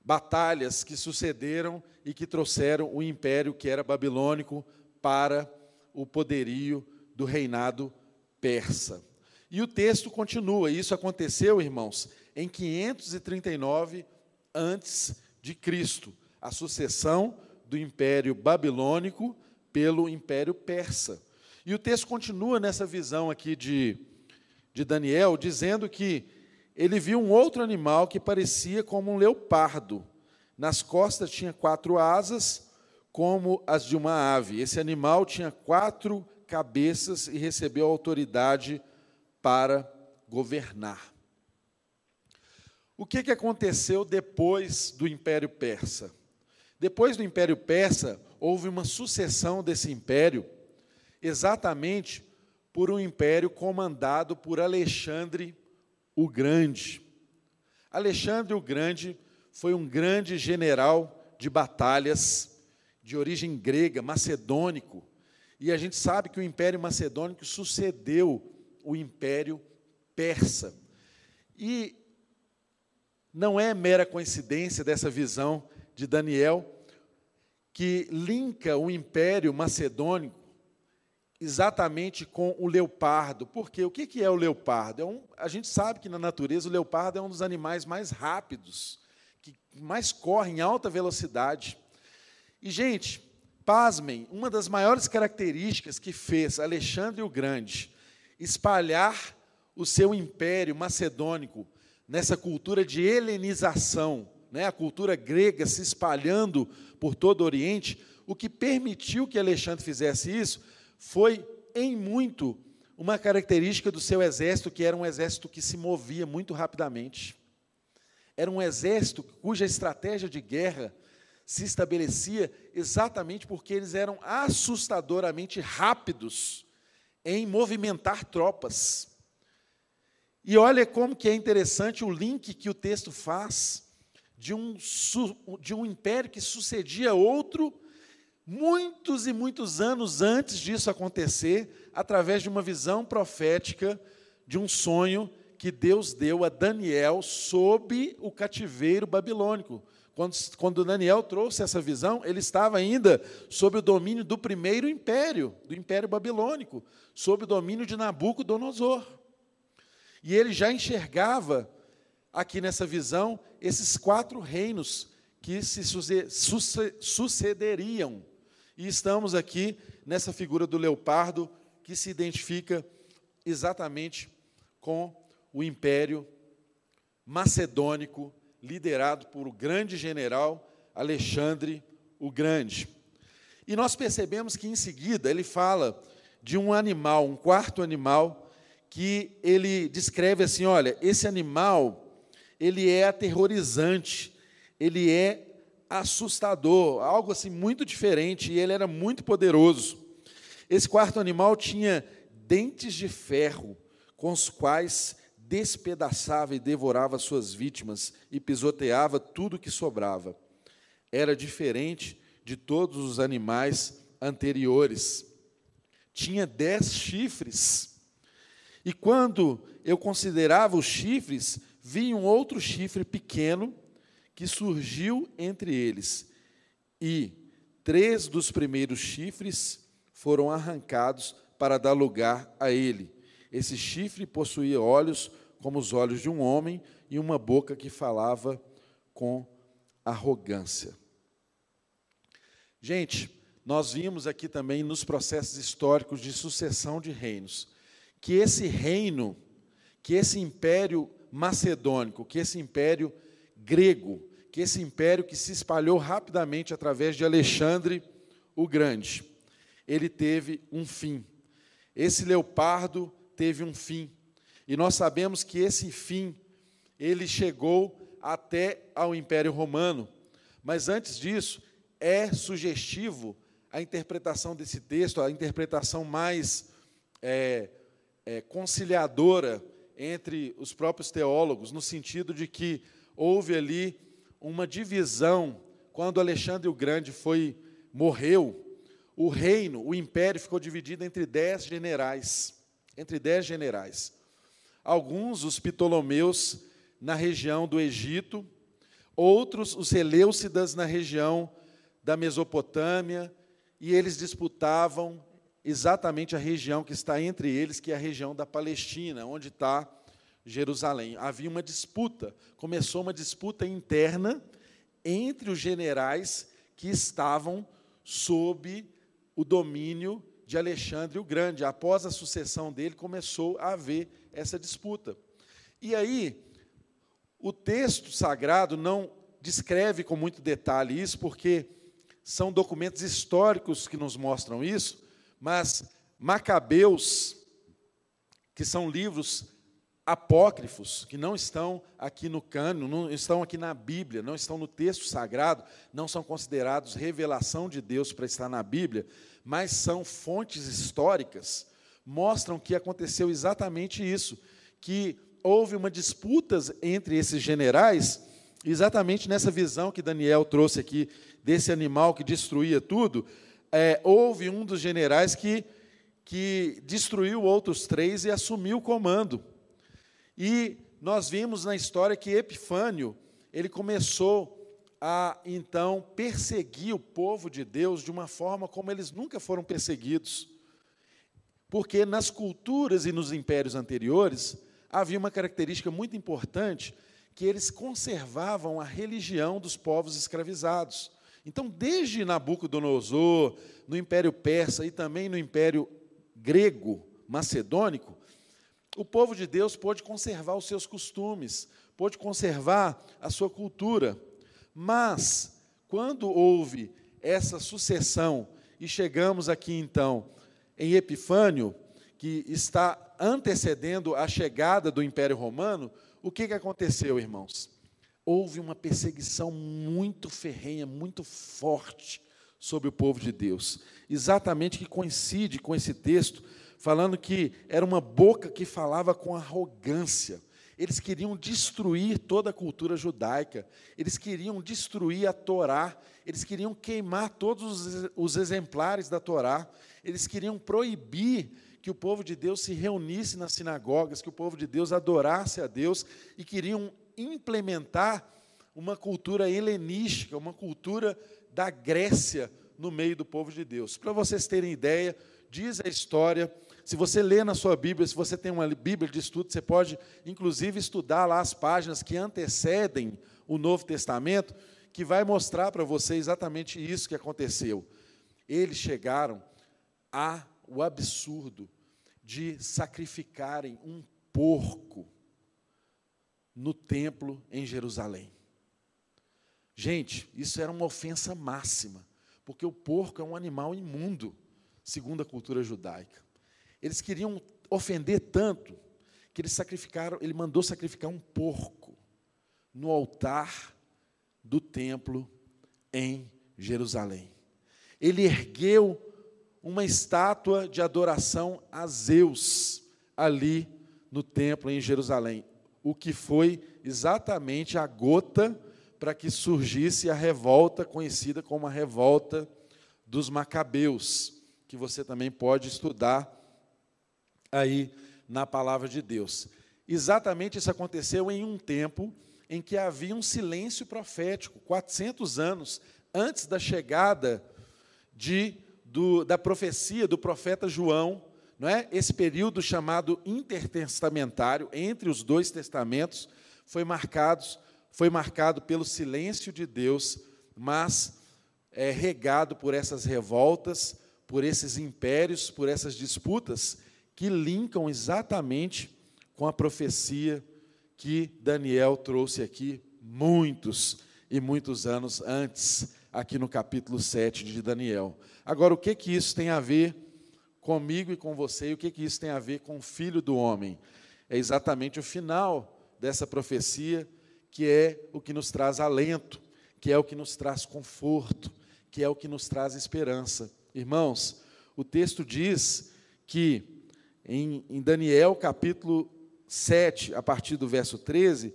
batalhas que sucederam e que trouxeram o império que era babilônico para o poderio do reinado persa. E o texto continua, isso aconteceu, irmãos, em 539 antes de Cristo, a sucessão do Império Babilônico pelo Império Persa. E o texto continua nessa visão aqui de, de Daniel, dizendo que ele viu um outro animal que parecia como um leopardo. Nas costas tinha quatro asas, como as de uma ave. Esse animal tinha quatro cabeças e recebeu autoridade para governar. O que, que aconteceu depois do Império Persa? Depois do Império Persa, houve uma sucessão desse império, exatamente por um império comandado por Alexandre o Grande. Alexandre o Grande foi um grande general de batalhas de origem grega, macedônico. E a gente sabe que o Império Macedônico sucedeu o Império Persa. E não é mera coincidência dessa visão de Daniel que linka o Império Macedônico exatamente com o leopardo. Porque o que é o leopardo? É um, a gente sabe que na natureza o leopardo é um dos animais mais rápidos, que mais corre em alta velocidade. E, gente, pasmem, uma das maiores características que fez Alexandre o Grande espalhar o seu império macedônico nessa cultura de helenização, né, a cultura grega se espalhando por todo o Oriente, o que permitiu que Alexandre fizesse isso foi, em muito, uma característica do seu exército, que era um exército que se movia muito rapidamente. Era um exército cuja estratégia de guerra se estabelecia exatamente porque eles eram assustadoramente rápidos em movimentar tropas. E olha como que é interessante o link que o texto faz de um, de um império que sucedia outro muitos e muitos anos antes disso acontecer, através de uma visão profética de um sonho que Deus deu a Daniel sob o cativeiro babilônico. Quando, quando Daniel trouxe essa visão, ele estava ainda sob o domínio do primeiro império, do império babilônico, sob o domínio de Nabucodonosor. E ele já enxergava aqui nessa visão esses quatro reinos que se sucederiam e estamos aqui nessa figura do leopardo que se identifica exatamente com o império macedônico liderado por o grande general Alexandre o Grande. E nós percebemos que em seguida ele fala de um animal, um quarto animal, que ele descreve assim: olha, esse animal, ele é aterrorizante, ele é assustador, algo assim muito diferente, e ele era muito poderoso. Esse quarto animal tinha dentes de ferro, com os quais despedaçava e devorava suas vítimas e pisoteava tudo que sobrava. Era diferente de todos os animais anteriores. Tinha dez chifres. E quando eu considerava os chifres, vi um outro chifre pequeno que surgiu entre eles, e três dos primeiros chifres foram arrancados para dar lugar a ele. Esse chifre possuía olhos como os olhos de um homem e uma boca que falava com arrogância. Gente, nós vimos aqui também nos processos históricos de sucessão de reinos, que esse reino, que esse império macedônico, que esse império grego, que esse império que se espalhou rapidamente através de Alexandre o Grande, ele teve um fim. Esse leopardo teve um fim. E nós sabemos que esse fim ele chegou até ao Império Romano. Mas antes disso, é sugestivo a interpretação desse texto, a interpretação mais é, é, conciliadora entre os próprios teólogos, no sentido de que houve ali uma divisão quando Alexandre o Grande foi morreu. O reino, o império ficou dividido entre dez generais, entre dez generais. Alguns, os Ptolomeus, na região do Egito, outros, os Seleucidas, na região da Mesopotâmia, e eles disputavam exatamente a região que está entre eles, que é a região da Palestina, onde está Jerusalém. Havia uma disputa, começou uma disputa interna entre os generais que estavam sob o domínio de Alexandre o Grande. Após a sucessão dele, começou a haver essa disputa. E aí, o texto sagrado não descreve com muito detalhe isso, porque são documentos históricos que nos mostram isso, mas Macabeus, que são livros apócrifos, que não estão aqui no cano, não estão aqui na Bíblia, não estão no texto sagrado, não são considerados revelação de Deus para estar na Bíblia, mas são fontes históricas, mostram que aconteceu exatamente isso, que houve uma disputa entre esses generais, exatamente nessa visão que Daniel trouxe aqui, desse animal que destruía tudo, é, houve um dos generais que, que destruiu outros três e assumiu o comando. E nós vimos na história que Epifânio, ele começou a então perseguir o povo de Deus de uma forma como eles nunca foram perseguidos. Porque nas culturas e nos impérios anteriores havia uma característica muito importante que eles conservavam a religião dos povos escravizados. Então, desde Nabucodonosor, no Império Persa e também no Império Grego Macedônico, o povo de Deus pôde conservar os seus costumes, pôde conservar a sua cultura. Mas, quando houve essa sucessão, e chegamos aqui então em Epifânio, que está antecedendo a chegada do Império Romano, o que, que aconteceu, irmãos? Houve uma perseguição muito ferrenha, muito forte sobre o povo de Deus, exatamente que coincide com esse texto falando que era uma boca que falava com arrogância. Eles queriam destruir toda a cultura judaica, eles queriam destruir a Torá, eles queriam queimar todos os exemplares da Torá, eles queriam proibir que o povo de Deus se reunisse nas sinagogas, que o povo de Deus adorasse a Deus e queriam implementar uma cultura helenística, uma cultura da Grécia no meio do povo de Deus. Para vocês terem ideia, diz a história se você lê na sua Bíblia, se você tem uma Bíblia de estudo, você pode, inclusive, estudar lá as páginas que antecedem o Novo Testamento, que vai mostrar para você exatamente isso que aconteceu. Eles chegaram a o absurdo de sacrificarem um porco no templo em Jerusalém. Gente, isso era uma ofensa máxima, porque o porco é um animal imundo, segundo a cultura judaica. Eles queriam ofender tanto que eles sacrificaram, ele mandou sacrificar um porco no altar do templo em Jerusalém. Ele ergueu uma estátua de adoração a Zeus ali no templo em Jerusalém, o que foi exatamente a gota para que surgisse a revolta conhecida como a revolta dos Macabeus, que você também pode estudar aí na palavra de Deus. Exatamente isso aconteceu em um tempo em que havia um silêncio profético, 400 anos antes da chegada de, do, da profecia do profeta João, não é? Esse período chamado intertestamentário entre os dois testamentos foi marcado, foi marcado pelo silêncio de Deus, mas é regado por essas revoltas, por esses impérios, por essas disputas que linkam exatamente com a profecia que Daniel trouxe aqui muitos e muitos anos antes, aqui no capítulo 7 de Daniel. Agora, o que que isso tem a ver comigo e com você? E o que que isso tem a ver com o filho do homem? É exatamente o final dessa profecia, que é o que nos traz alento, que é o que nos traz conforto, que é o que nos traz esperança. Irmãos, o texto diz que em, em Daniel capítulo 7, a partir do verso 13,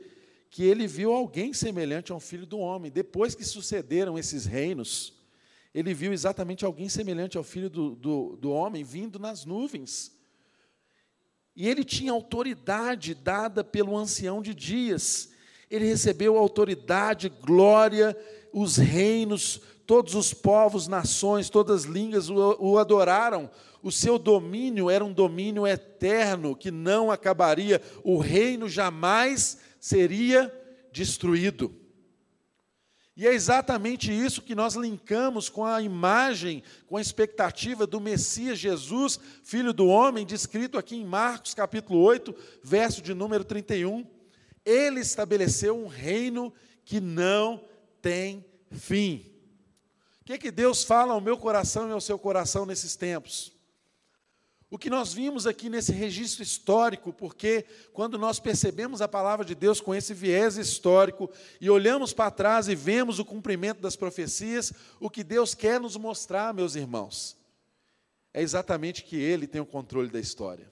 que ele viu alguém semelhante a um filho do homem. Depois que sucederam esses reinos, ele viu exatamente alguém semelhante ao filho do, do, do homem vindo nas nuvens. E ele tinha autoridade dada pelo ancião de dias. Ele recebeu autoridade, glória, os reinos, todos os povos, nações, todas as línguas o, o adoraram. O seu domínio era um domínio eterno que não acabaria, o reino jamais seria destruído. E é exatamente isso que nós linkamos com a imagem, com a expectativa do Messias Jesus, filho do homem, descrito aqui em Marcos capítulo 8, verso de número 31. Ele estabeleceu um reino que não tem fim. O que, é que Deus fala ao meu coração e ao seu coração nesses tempos? O que nós vimos aqui nesse registro histórico, porque quando nós percebemos a palavra de Deus com esse viés histórico e olhamos para trás e vemos o cumprimento das profecias, o que Deus quer nos mostrar, meus irmãos, é exatamente que Ele tem o controle da história.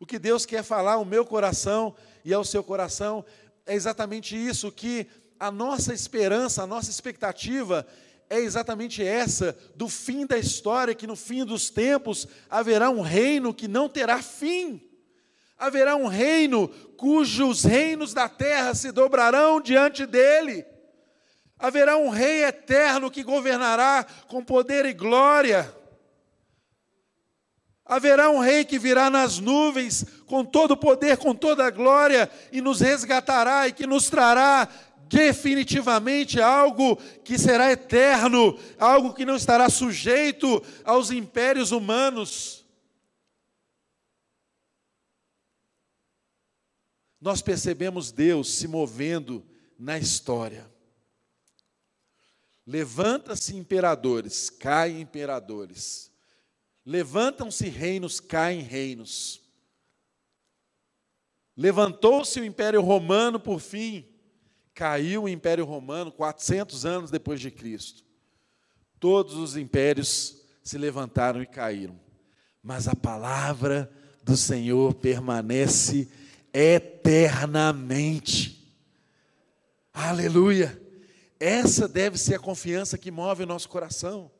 O que Deus quer falar ao meu coração e ao seu coração é exatamente isso, que a nossa esperança, a nossa expectativa é exatamente essa, do fim da história, que no fim dos tempos haverá um reino que não terá fim. Haverá um reino cujos reinos da terra se dobrarão diante dele. Haverá um rei eterno que governará com poder e glória. Haverá um rei que virá nas nuvens com todo o poder, com toda a glória e nos resgatará e que nos trará definitivamente algo que será eterno, algo que não estará sujeito aos impérios humanos. Nós percebemos Deus se movendo na história. Levanta-se imperadores, caem imperadores. Levantam-se reinos, caem reinos. Levantou-se o Império Romano por fim, caiu o Império Romano 400 anos depois de Cristo. Todos os impérios se levantaram e caíram, mas a palavra do Senhor permanece eternamente. Aleluia! Essa deve ser a confiança que move o nosso coração.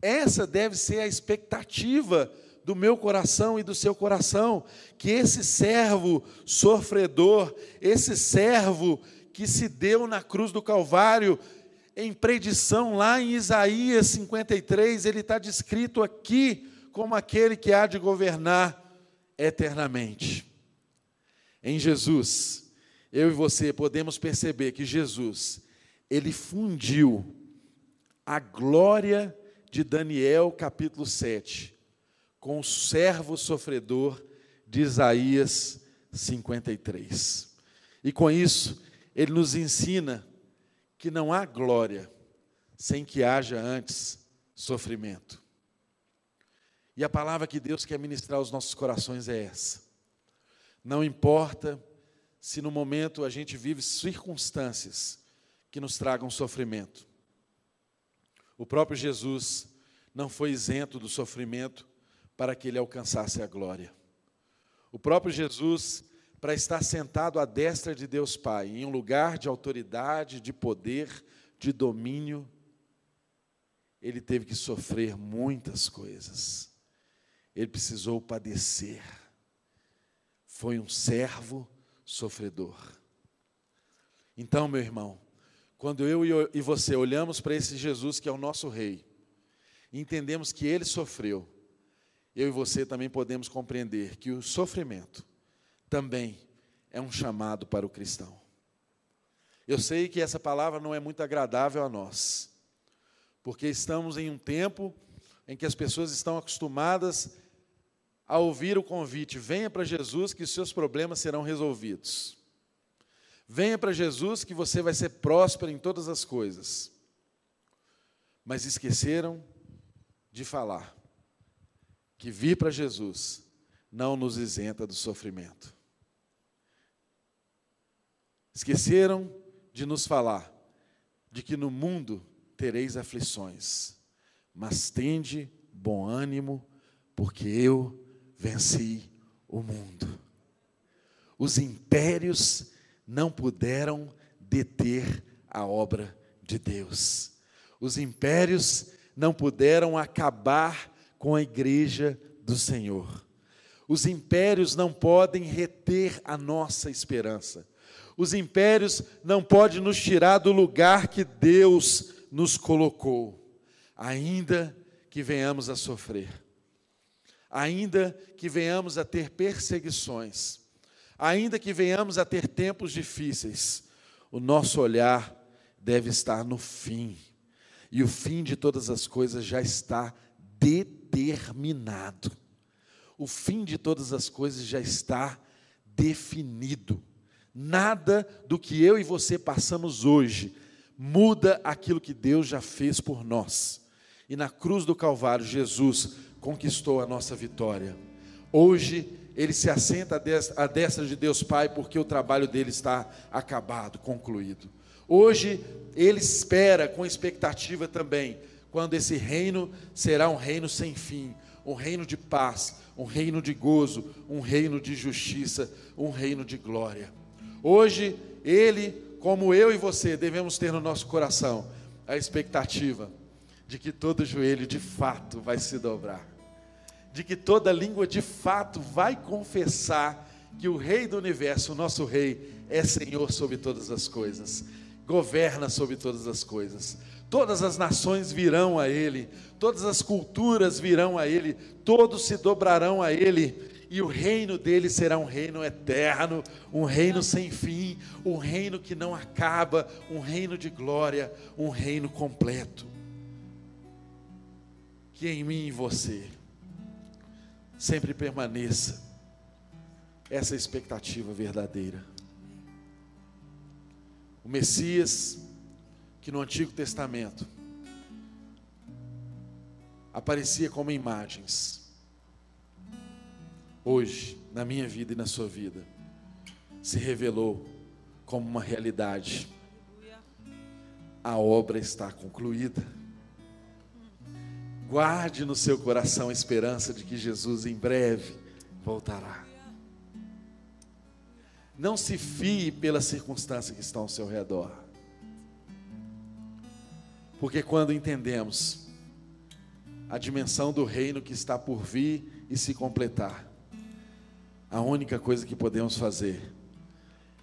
Essa deve ser a expectativa do meu coração e do seu coração, que esse servo sofredor, esse servo que se deu na cruz do Calvário, em predição lá em Isaías 53, ele está descrito aqui como aquele que há de governar eternamente. Em Jesus, eu e você podemos perceber que Jesus, ele fundiu a glória de Daniel capítulo 7 com o servo sofredor de Isaías 53. E com isso, ele nos ensina que não há glória sem que haja antes sofrimento. E a palavra que Deus quer ministrar aos nossos corações é essa. Não importa se no momento a gente vive circunstâncias que nos tragam sofrimento. O próprio Jesus não foi isento do sofrimento para que ele alcançasse a glória. O próprio Jesus para estar sentado à destra de Deus Pai, em um lugar de autoridade, de poder, de domínio, ele teve que sofrer muitas coisas. Ele precisou padecer. Foi um servo sofredor. Então, meu irmão, quando eu e você olhamos para esse Jesus que é o nosso rei, entendemos que ele sofreu, eu e você também podemos compreender que o sofrimento também é um chamado para o cristão. Eu sei que essa palavra não é muito agradável a nós, porque estamos em um tempo em que as pessoas estão acostumadas a ouvir o convite: venha para Jesus que os seus problemas serão resolvidos. Venha para Jesus que você vai ser próspero em todas as coisas. Mas esqueceram de falar que vir para Jesus não nos isenta do sofrimento. Esqueceram de nos falar de que no mundo tereis aflições, mas tende bom ânimo, porque eu venci o mundo. Os impérios não puderam deter a obra de Deus. Os impérios não puderam acabar com a igreja do Senhor. Os impérios não podem reter a nossa esperança. Os impérios não podem nos tirar do lugar que Deus nos colocou, ainda que venhamos a sofrer, ainda que venhamos a ter perseguições, ainda que venhamos a ter tempos difíceis, o nosso olhar deve estar no fim, e o fim de todas as coisas já está determinado. O fim de todas as coisas já está definido. Nada do que eu e você passamos hoje muda aquilo que Deus já fez por nós. E na cruz do Calvário, Jesus conquistou a nossa vitória. Hoje ele se assenta à destra de Deus Pai porque o trabalho dele está acabado, concluído. Hoje ele espera com expectativa também, quando esse reino será um reino sem fim, um reino de paz, um reino de gozo, um reino de justiça, um reino de glória. Hoje ele, como eu e você, devemos ter no nosso coração a expectativa de que todo joelho de fato vai se dobrar de que toda língua de fato vai confessar que o Rei do universo, o nosso Rei, é Senhor sobre todas as coisas, governa sobre todas as coisas. Todas as nações virão a Ele, todas as culturas virão a Ele, todos se dobrarão a Ele, e o reino dele será um reino eterno, um reino sem fim, um reino que não acaba, um reino de glória, um reino completo. Que em mim e você sempre permaneça essa expectativa verdadeira. O Messias, que no Antigo Testamento aparecia como imagens, hoje, na minha vida e na sua vida, se revelou como uma realidade. A obra está concluída. Guarde no seu coração a esperança de que Jesus em breve voltará. Não se fie pelas circunstâncias que estão ao seu redor. Porque quando entendemos a dimensão do reino que está por vir e se completar, a única coisa que podemos fazer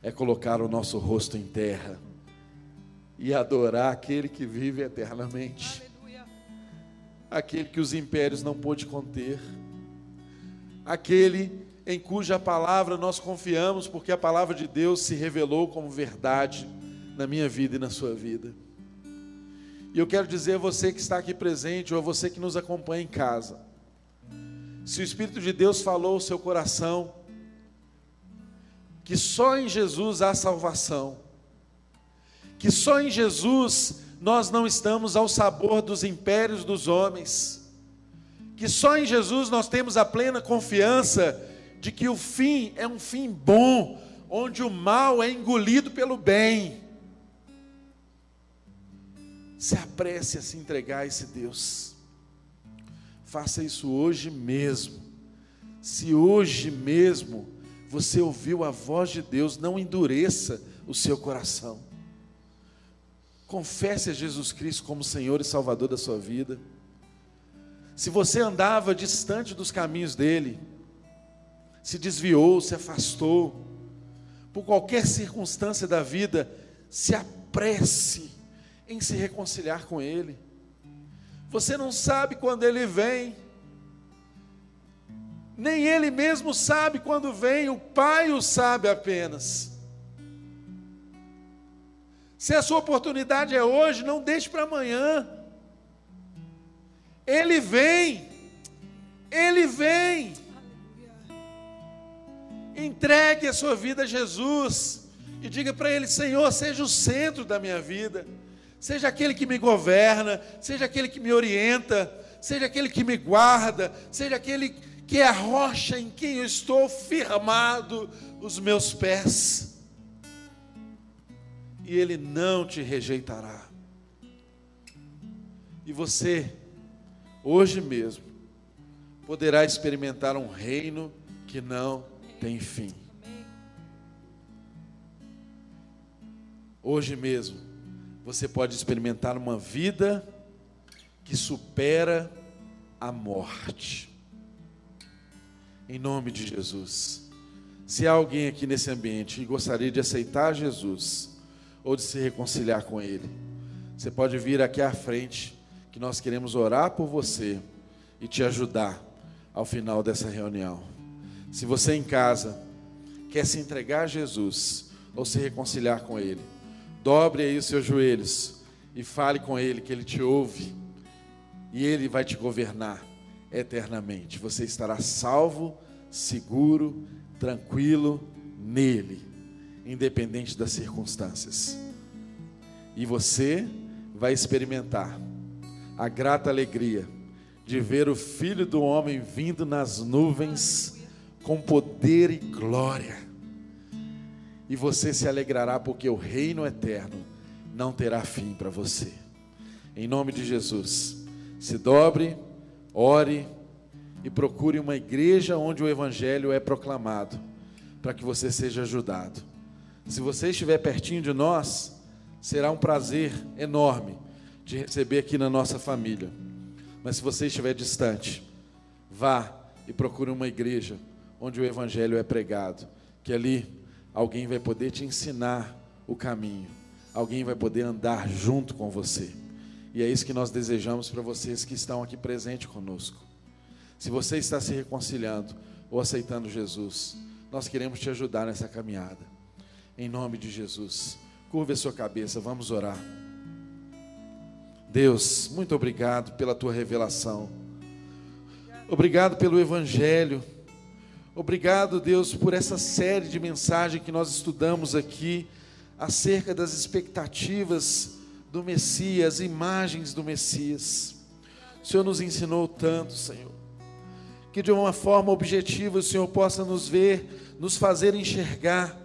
é colocar o nosso rosto em terra e adorar aquele que vive eternamente aquele que os impérios não pôde conter, aquele em cuja palavra nós confiamos, porque a palavra de Deus se revelou como verdade na minha vida e na sua vida. E eu quero dizer a você que está aqui presente, ou a você que nos acompanha em casa, se o Espírito de Deus falou ao seu coração, que só em Jesus há salvação, que só em Jesus nós não estamos ao sabor dos impérios dos homens, que só em Jesus nós temos a plena confiança de que o fim é um fim bom, onde o mal é engolido pelo bem. Se apresse a se entregar a esse Deus. Faça isso hoje mesmo. Se hoje mesmo você ouviu a voz de Deus, não endureça o seu coração. Confesse a Jesus Cristo como Senhor e Salvador da sua vida. Se você andava distante dos caminhos dele, se desviou, se afastou, por qualquer circunstância da vida, se apresse em se reconciliar com ele. Você não sabe quando ele vem, nem ele mesmo sabe quando vem, o Pai o sabe apenas. Se a sua oportunidade é hoje, não deixe para amanhã. Ele vem. Ele vem. Entregue a sua vida a Jesus e diga para Ele: Senhor, seja o centro da minha vida, seja aquele que me governa, seja aquele que me orienta, seja aquele que me guarda, seja aquele que é a rocha em quem eu estou firmado os meus pés e Ele não te rejeitará. E você, hoje mesmo, poderá experimentar um reino que não tem fim. Hoje mesmo, você pode experimentar uma vida que supera a morte. Em nome de Jesus. Se há alguém aqui nesse ambiente que gostaria de aceitar Jesus, ou de se reconciliar com Ele. Você pode vir aqui à frente, que nós queremos orar por você e te ajudar ao final dessa reunião. Se você em casa quer se entregar a Jesus ou se reconciliar com Ele, dobre aí os seus joelhos e fale com Ele que Ele te ouve e Ele vai te governar eternamente. Você estará salvo, seguro, tranquilo nele independente das circunstâncias. E você vai experimentar a grata alegria de ver o Filho do Homem vindo nas nuvens com poder e glória. E você se alegrará, porque o reino eterno não terá fim para você. Em nome de Jesus, se dobre, ore e procure uma igreja onde o Evangelho é proclamado, para que você seja ajudado. Se você estiver pertinho de nós, será um prazer enorme de receber aqui na nossa família. Mas se você estiver distante, vá e procure uma igreja onde o Evangelho é pregado, que ali alguém vai poder te ensinar o caminho, alguém vai poder andar junto com você. E é isso que nós desejamos para vocês que estão aqui presentes conosco. Se você está se reconciliando ou aceitando Jesus, nós queremos te ajudar nessa caminhada. Em nome de Jesus, curva a sua cabeça, vamos orar. Deus, muito obrigado pela tua revelação. Obrigado pelo Evangelho. Obrigado, Deus, por essa série de mensagens que nós estudamos aqui acerca das expectativas do Messias, imagens do Messias. O Senhor nos ensinou tanto, Senhor. Que de uma forma objetiva o Senhor possa nos ver, nos fazer enxergar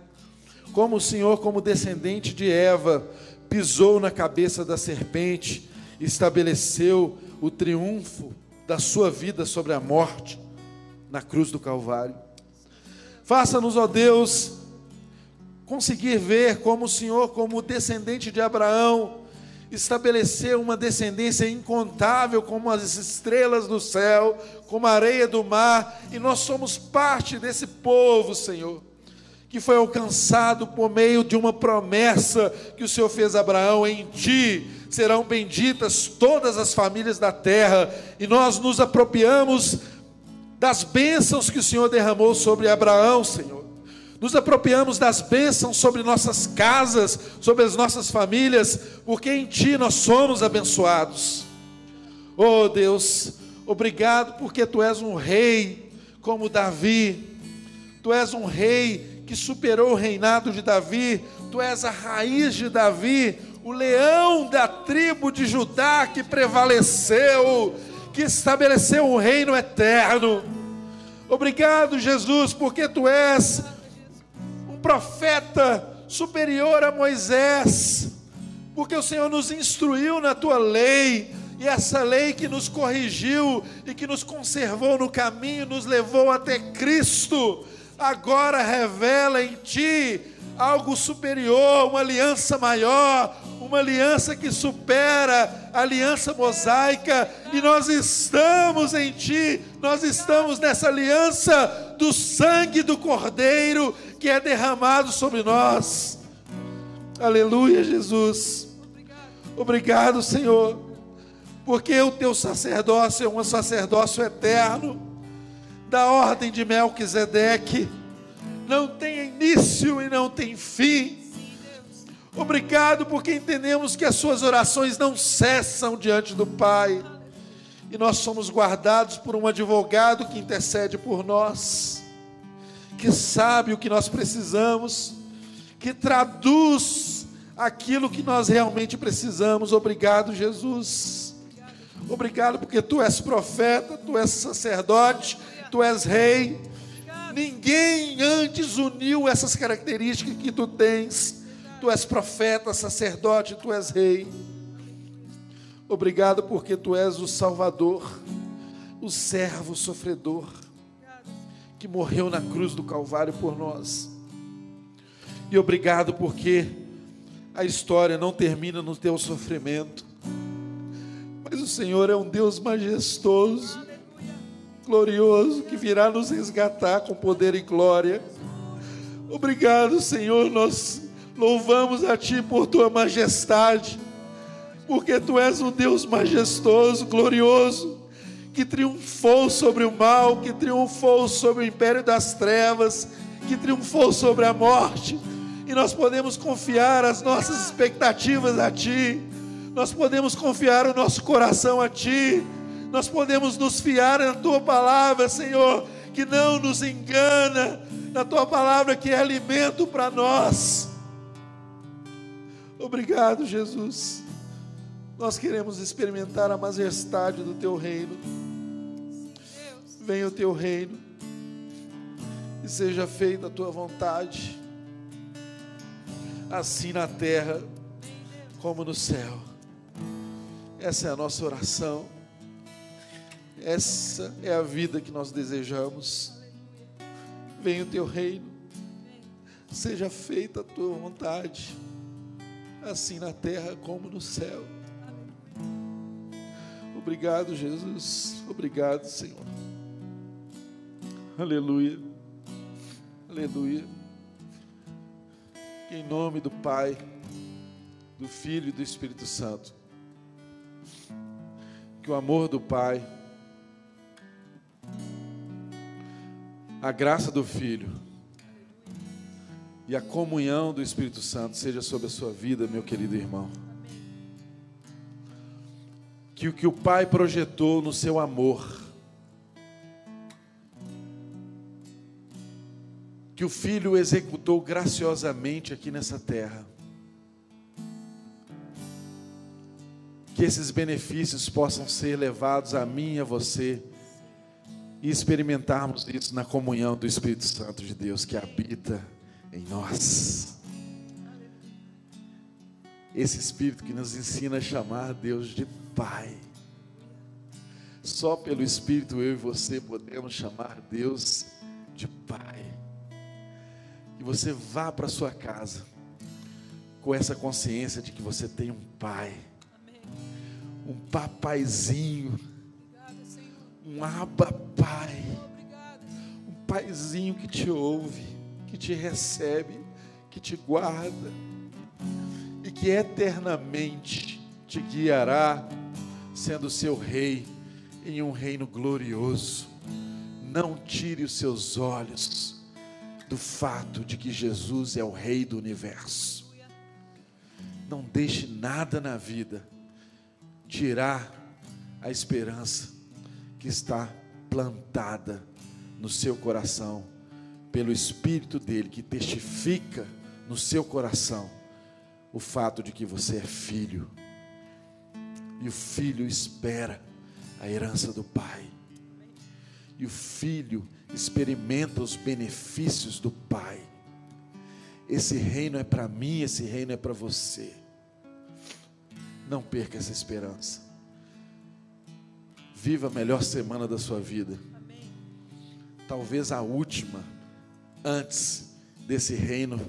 como o Senhor, como descendente de Eva, pisou na cabeça da serpente estabeleceu o triunfo da sua vida sobre a morte na cruz do Calvário. Faça-nos, ó Deus, conseguir ver como o Senhor, como descendente de Abraão, estabeleceu uma descendência incontável como as estrelas do céu, como a areia do mar, e nós somos parte desse povo, Senhor que foi alcançado por meio de uma promessa que o Senhor fez a Abraão: em ti serão benditas todas as famílias da terra, e nós nos apropriamos das bênçãos que o Senhor derramou sobre Abraão, Senhor. Nos apropriamos das bênçãos sobre nossas casas, sobre as nossas famílias, porque em Ti nós somos abençoados. Oh Deus, obrigado porque Tu és um rei como Davi, Tu és um rei que superou o reinado de Davi, tu és a raiz de Davi, o leão da tribo de Judá que prevaleceu, que estabeleceu um reino eterno. Obrigado, Jesus, porque tu és profeta superior a Moisés, porque o Senhor nos instruiu na tua lei, e essa lei que nos corrigiu e que nos conservou no caminho, nos levou até Cristo agora revela em ti algo superior, uma aliança maior, uma aliança que supera a aliança mosaica, e nós estamos em ti, nós estamos nessa aliança do sangue do Cordeiro que é derramado sobre nós. Aleluia, Jesus. Obrigado, Senhor, porque o teu sacerdócio é um sacerdócio eterno da ordem de Melquisedeque, não tem início e não tem fim. Obrigado porque entendemos que as suas orações não cessam diante do Pai. E nós somos guardados por um advogado que intercede por nós, que sabe o que nós precisamos, que traduz aquilo que nós realmente precisamos. Obrigado, Jesus. Obrigado porque tu és profeta, tu és sacerdote, tu és rei. Ninguém antes uniu essas características que tu tens. Tu és profeta, sacerdote, tu és rei. Obrigado porque tu és o Salvador, o servo sofredor, que morreu na cruz do Calvário por nós. E obrigado porque a história não termina no teu sofrimento, mas o Senhor é um Deus majestoso, glorioso que virá nos resgatar com poder e glória. Obrigado, Senhor, nós louvamos a Ti por Tua majestade, porque Tu és um Deus majestoso, glorioso, que triunfou sobre o mal, que triunfou sobre o império das trevas, que triunfou sobre a morte, e nós podemos confiar as nossas expectativas a Ti, nós podemos confiar o nosso coração a Ti nós podemos nos fiar na tua palavra, Senhor, que não nos engana, na tua palavra que é alimento para nós. Obrigado, Jesus. Nós queremos experimentar a majestade do teu reino. Venha o teu reino e seja feita a tua vontade, assim na terra como no céu. Essa é a nossa oração, essa é a vida que nós desejamos. Venha o teu reino, seja feita a tua vontade, assim na terra como no céu. Obrigado, Jesus. Obrigado, Senhor. Aleluia. Aleluia. Em nome do Pai, do Filho e do Espírito Santo. Que o amor do Pai, a graça do Filho e a comunhão do Espírito Santo seja sobre a sua vida, meu querido irmão. Que o que o Pai projetou no seu amor, que o Filho executou graciosamente aqui nessa terra. Que esses benefícios possam ser levados a mim e a você e experimentarmos isso na comunhão do Espírito Santo de Deus que habita em nós. Esse Espírito que nos ensina a chamar Deus de Pai. Só pelo Espírito eu e você podemos chamar Deus de Pai que você vá para sua casa com essa consciência de que você tem um pai, um papaizinho, um aba pai, um paizinho que te ouve, que te recebe, que te guarda e que eternamente te guiará, sendo seu rei em um reino glorioso. Não tire os seus olhos do fato de que Jesus é o Rei do universo. Não deixe nada na vida tirar a esperança que está plantada no seu coração pelo Espírito dele que testifica no seu coração o fato de que você é filho. E o filho espera a herança do Pai. E o filho experimenta os benefícios do Pai. Esse reino é para mim, esse reino é para você. Não perca essa esperança. Viva a melhor semana da sua vida. Talvez a última, antes desse reino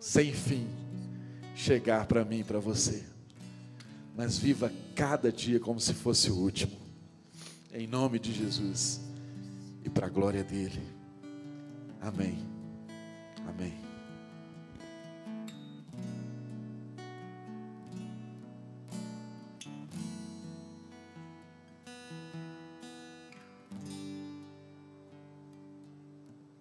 sem fim chegar para mim e para você. Mas viva cada dia como se fosse o último. Em nome de Jesus e para a glória dele. Amém. Amém.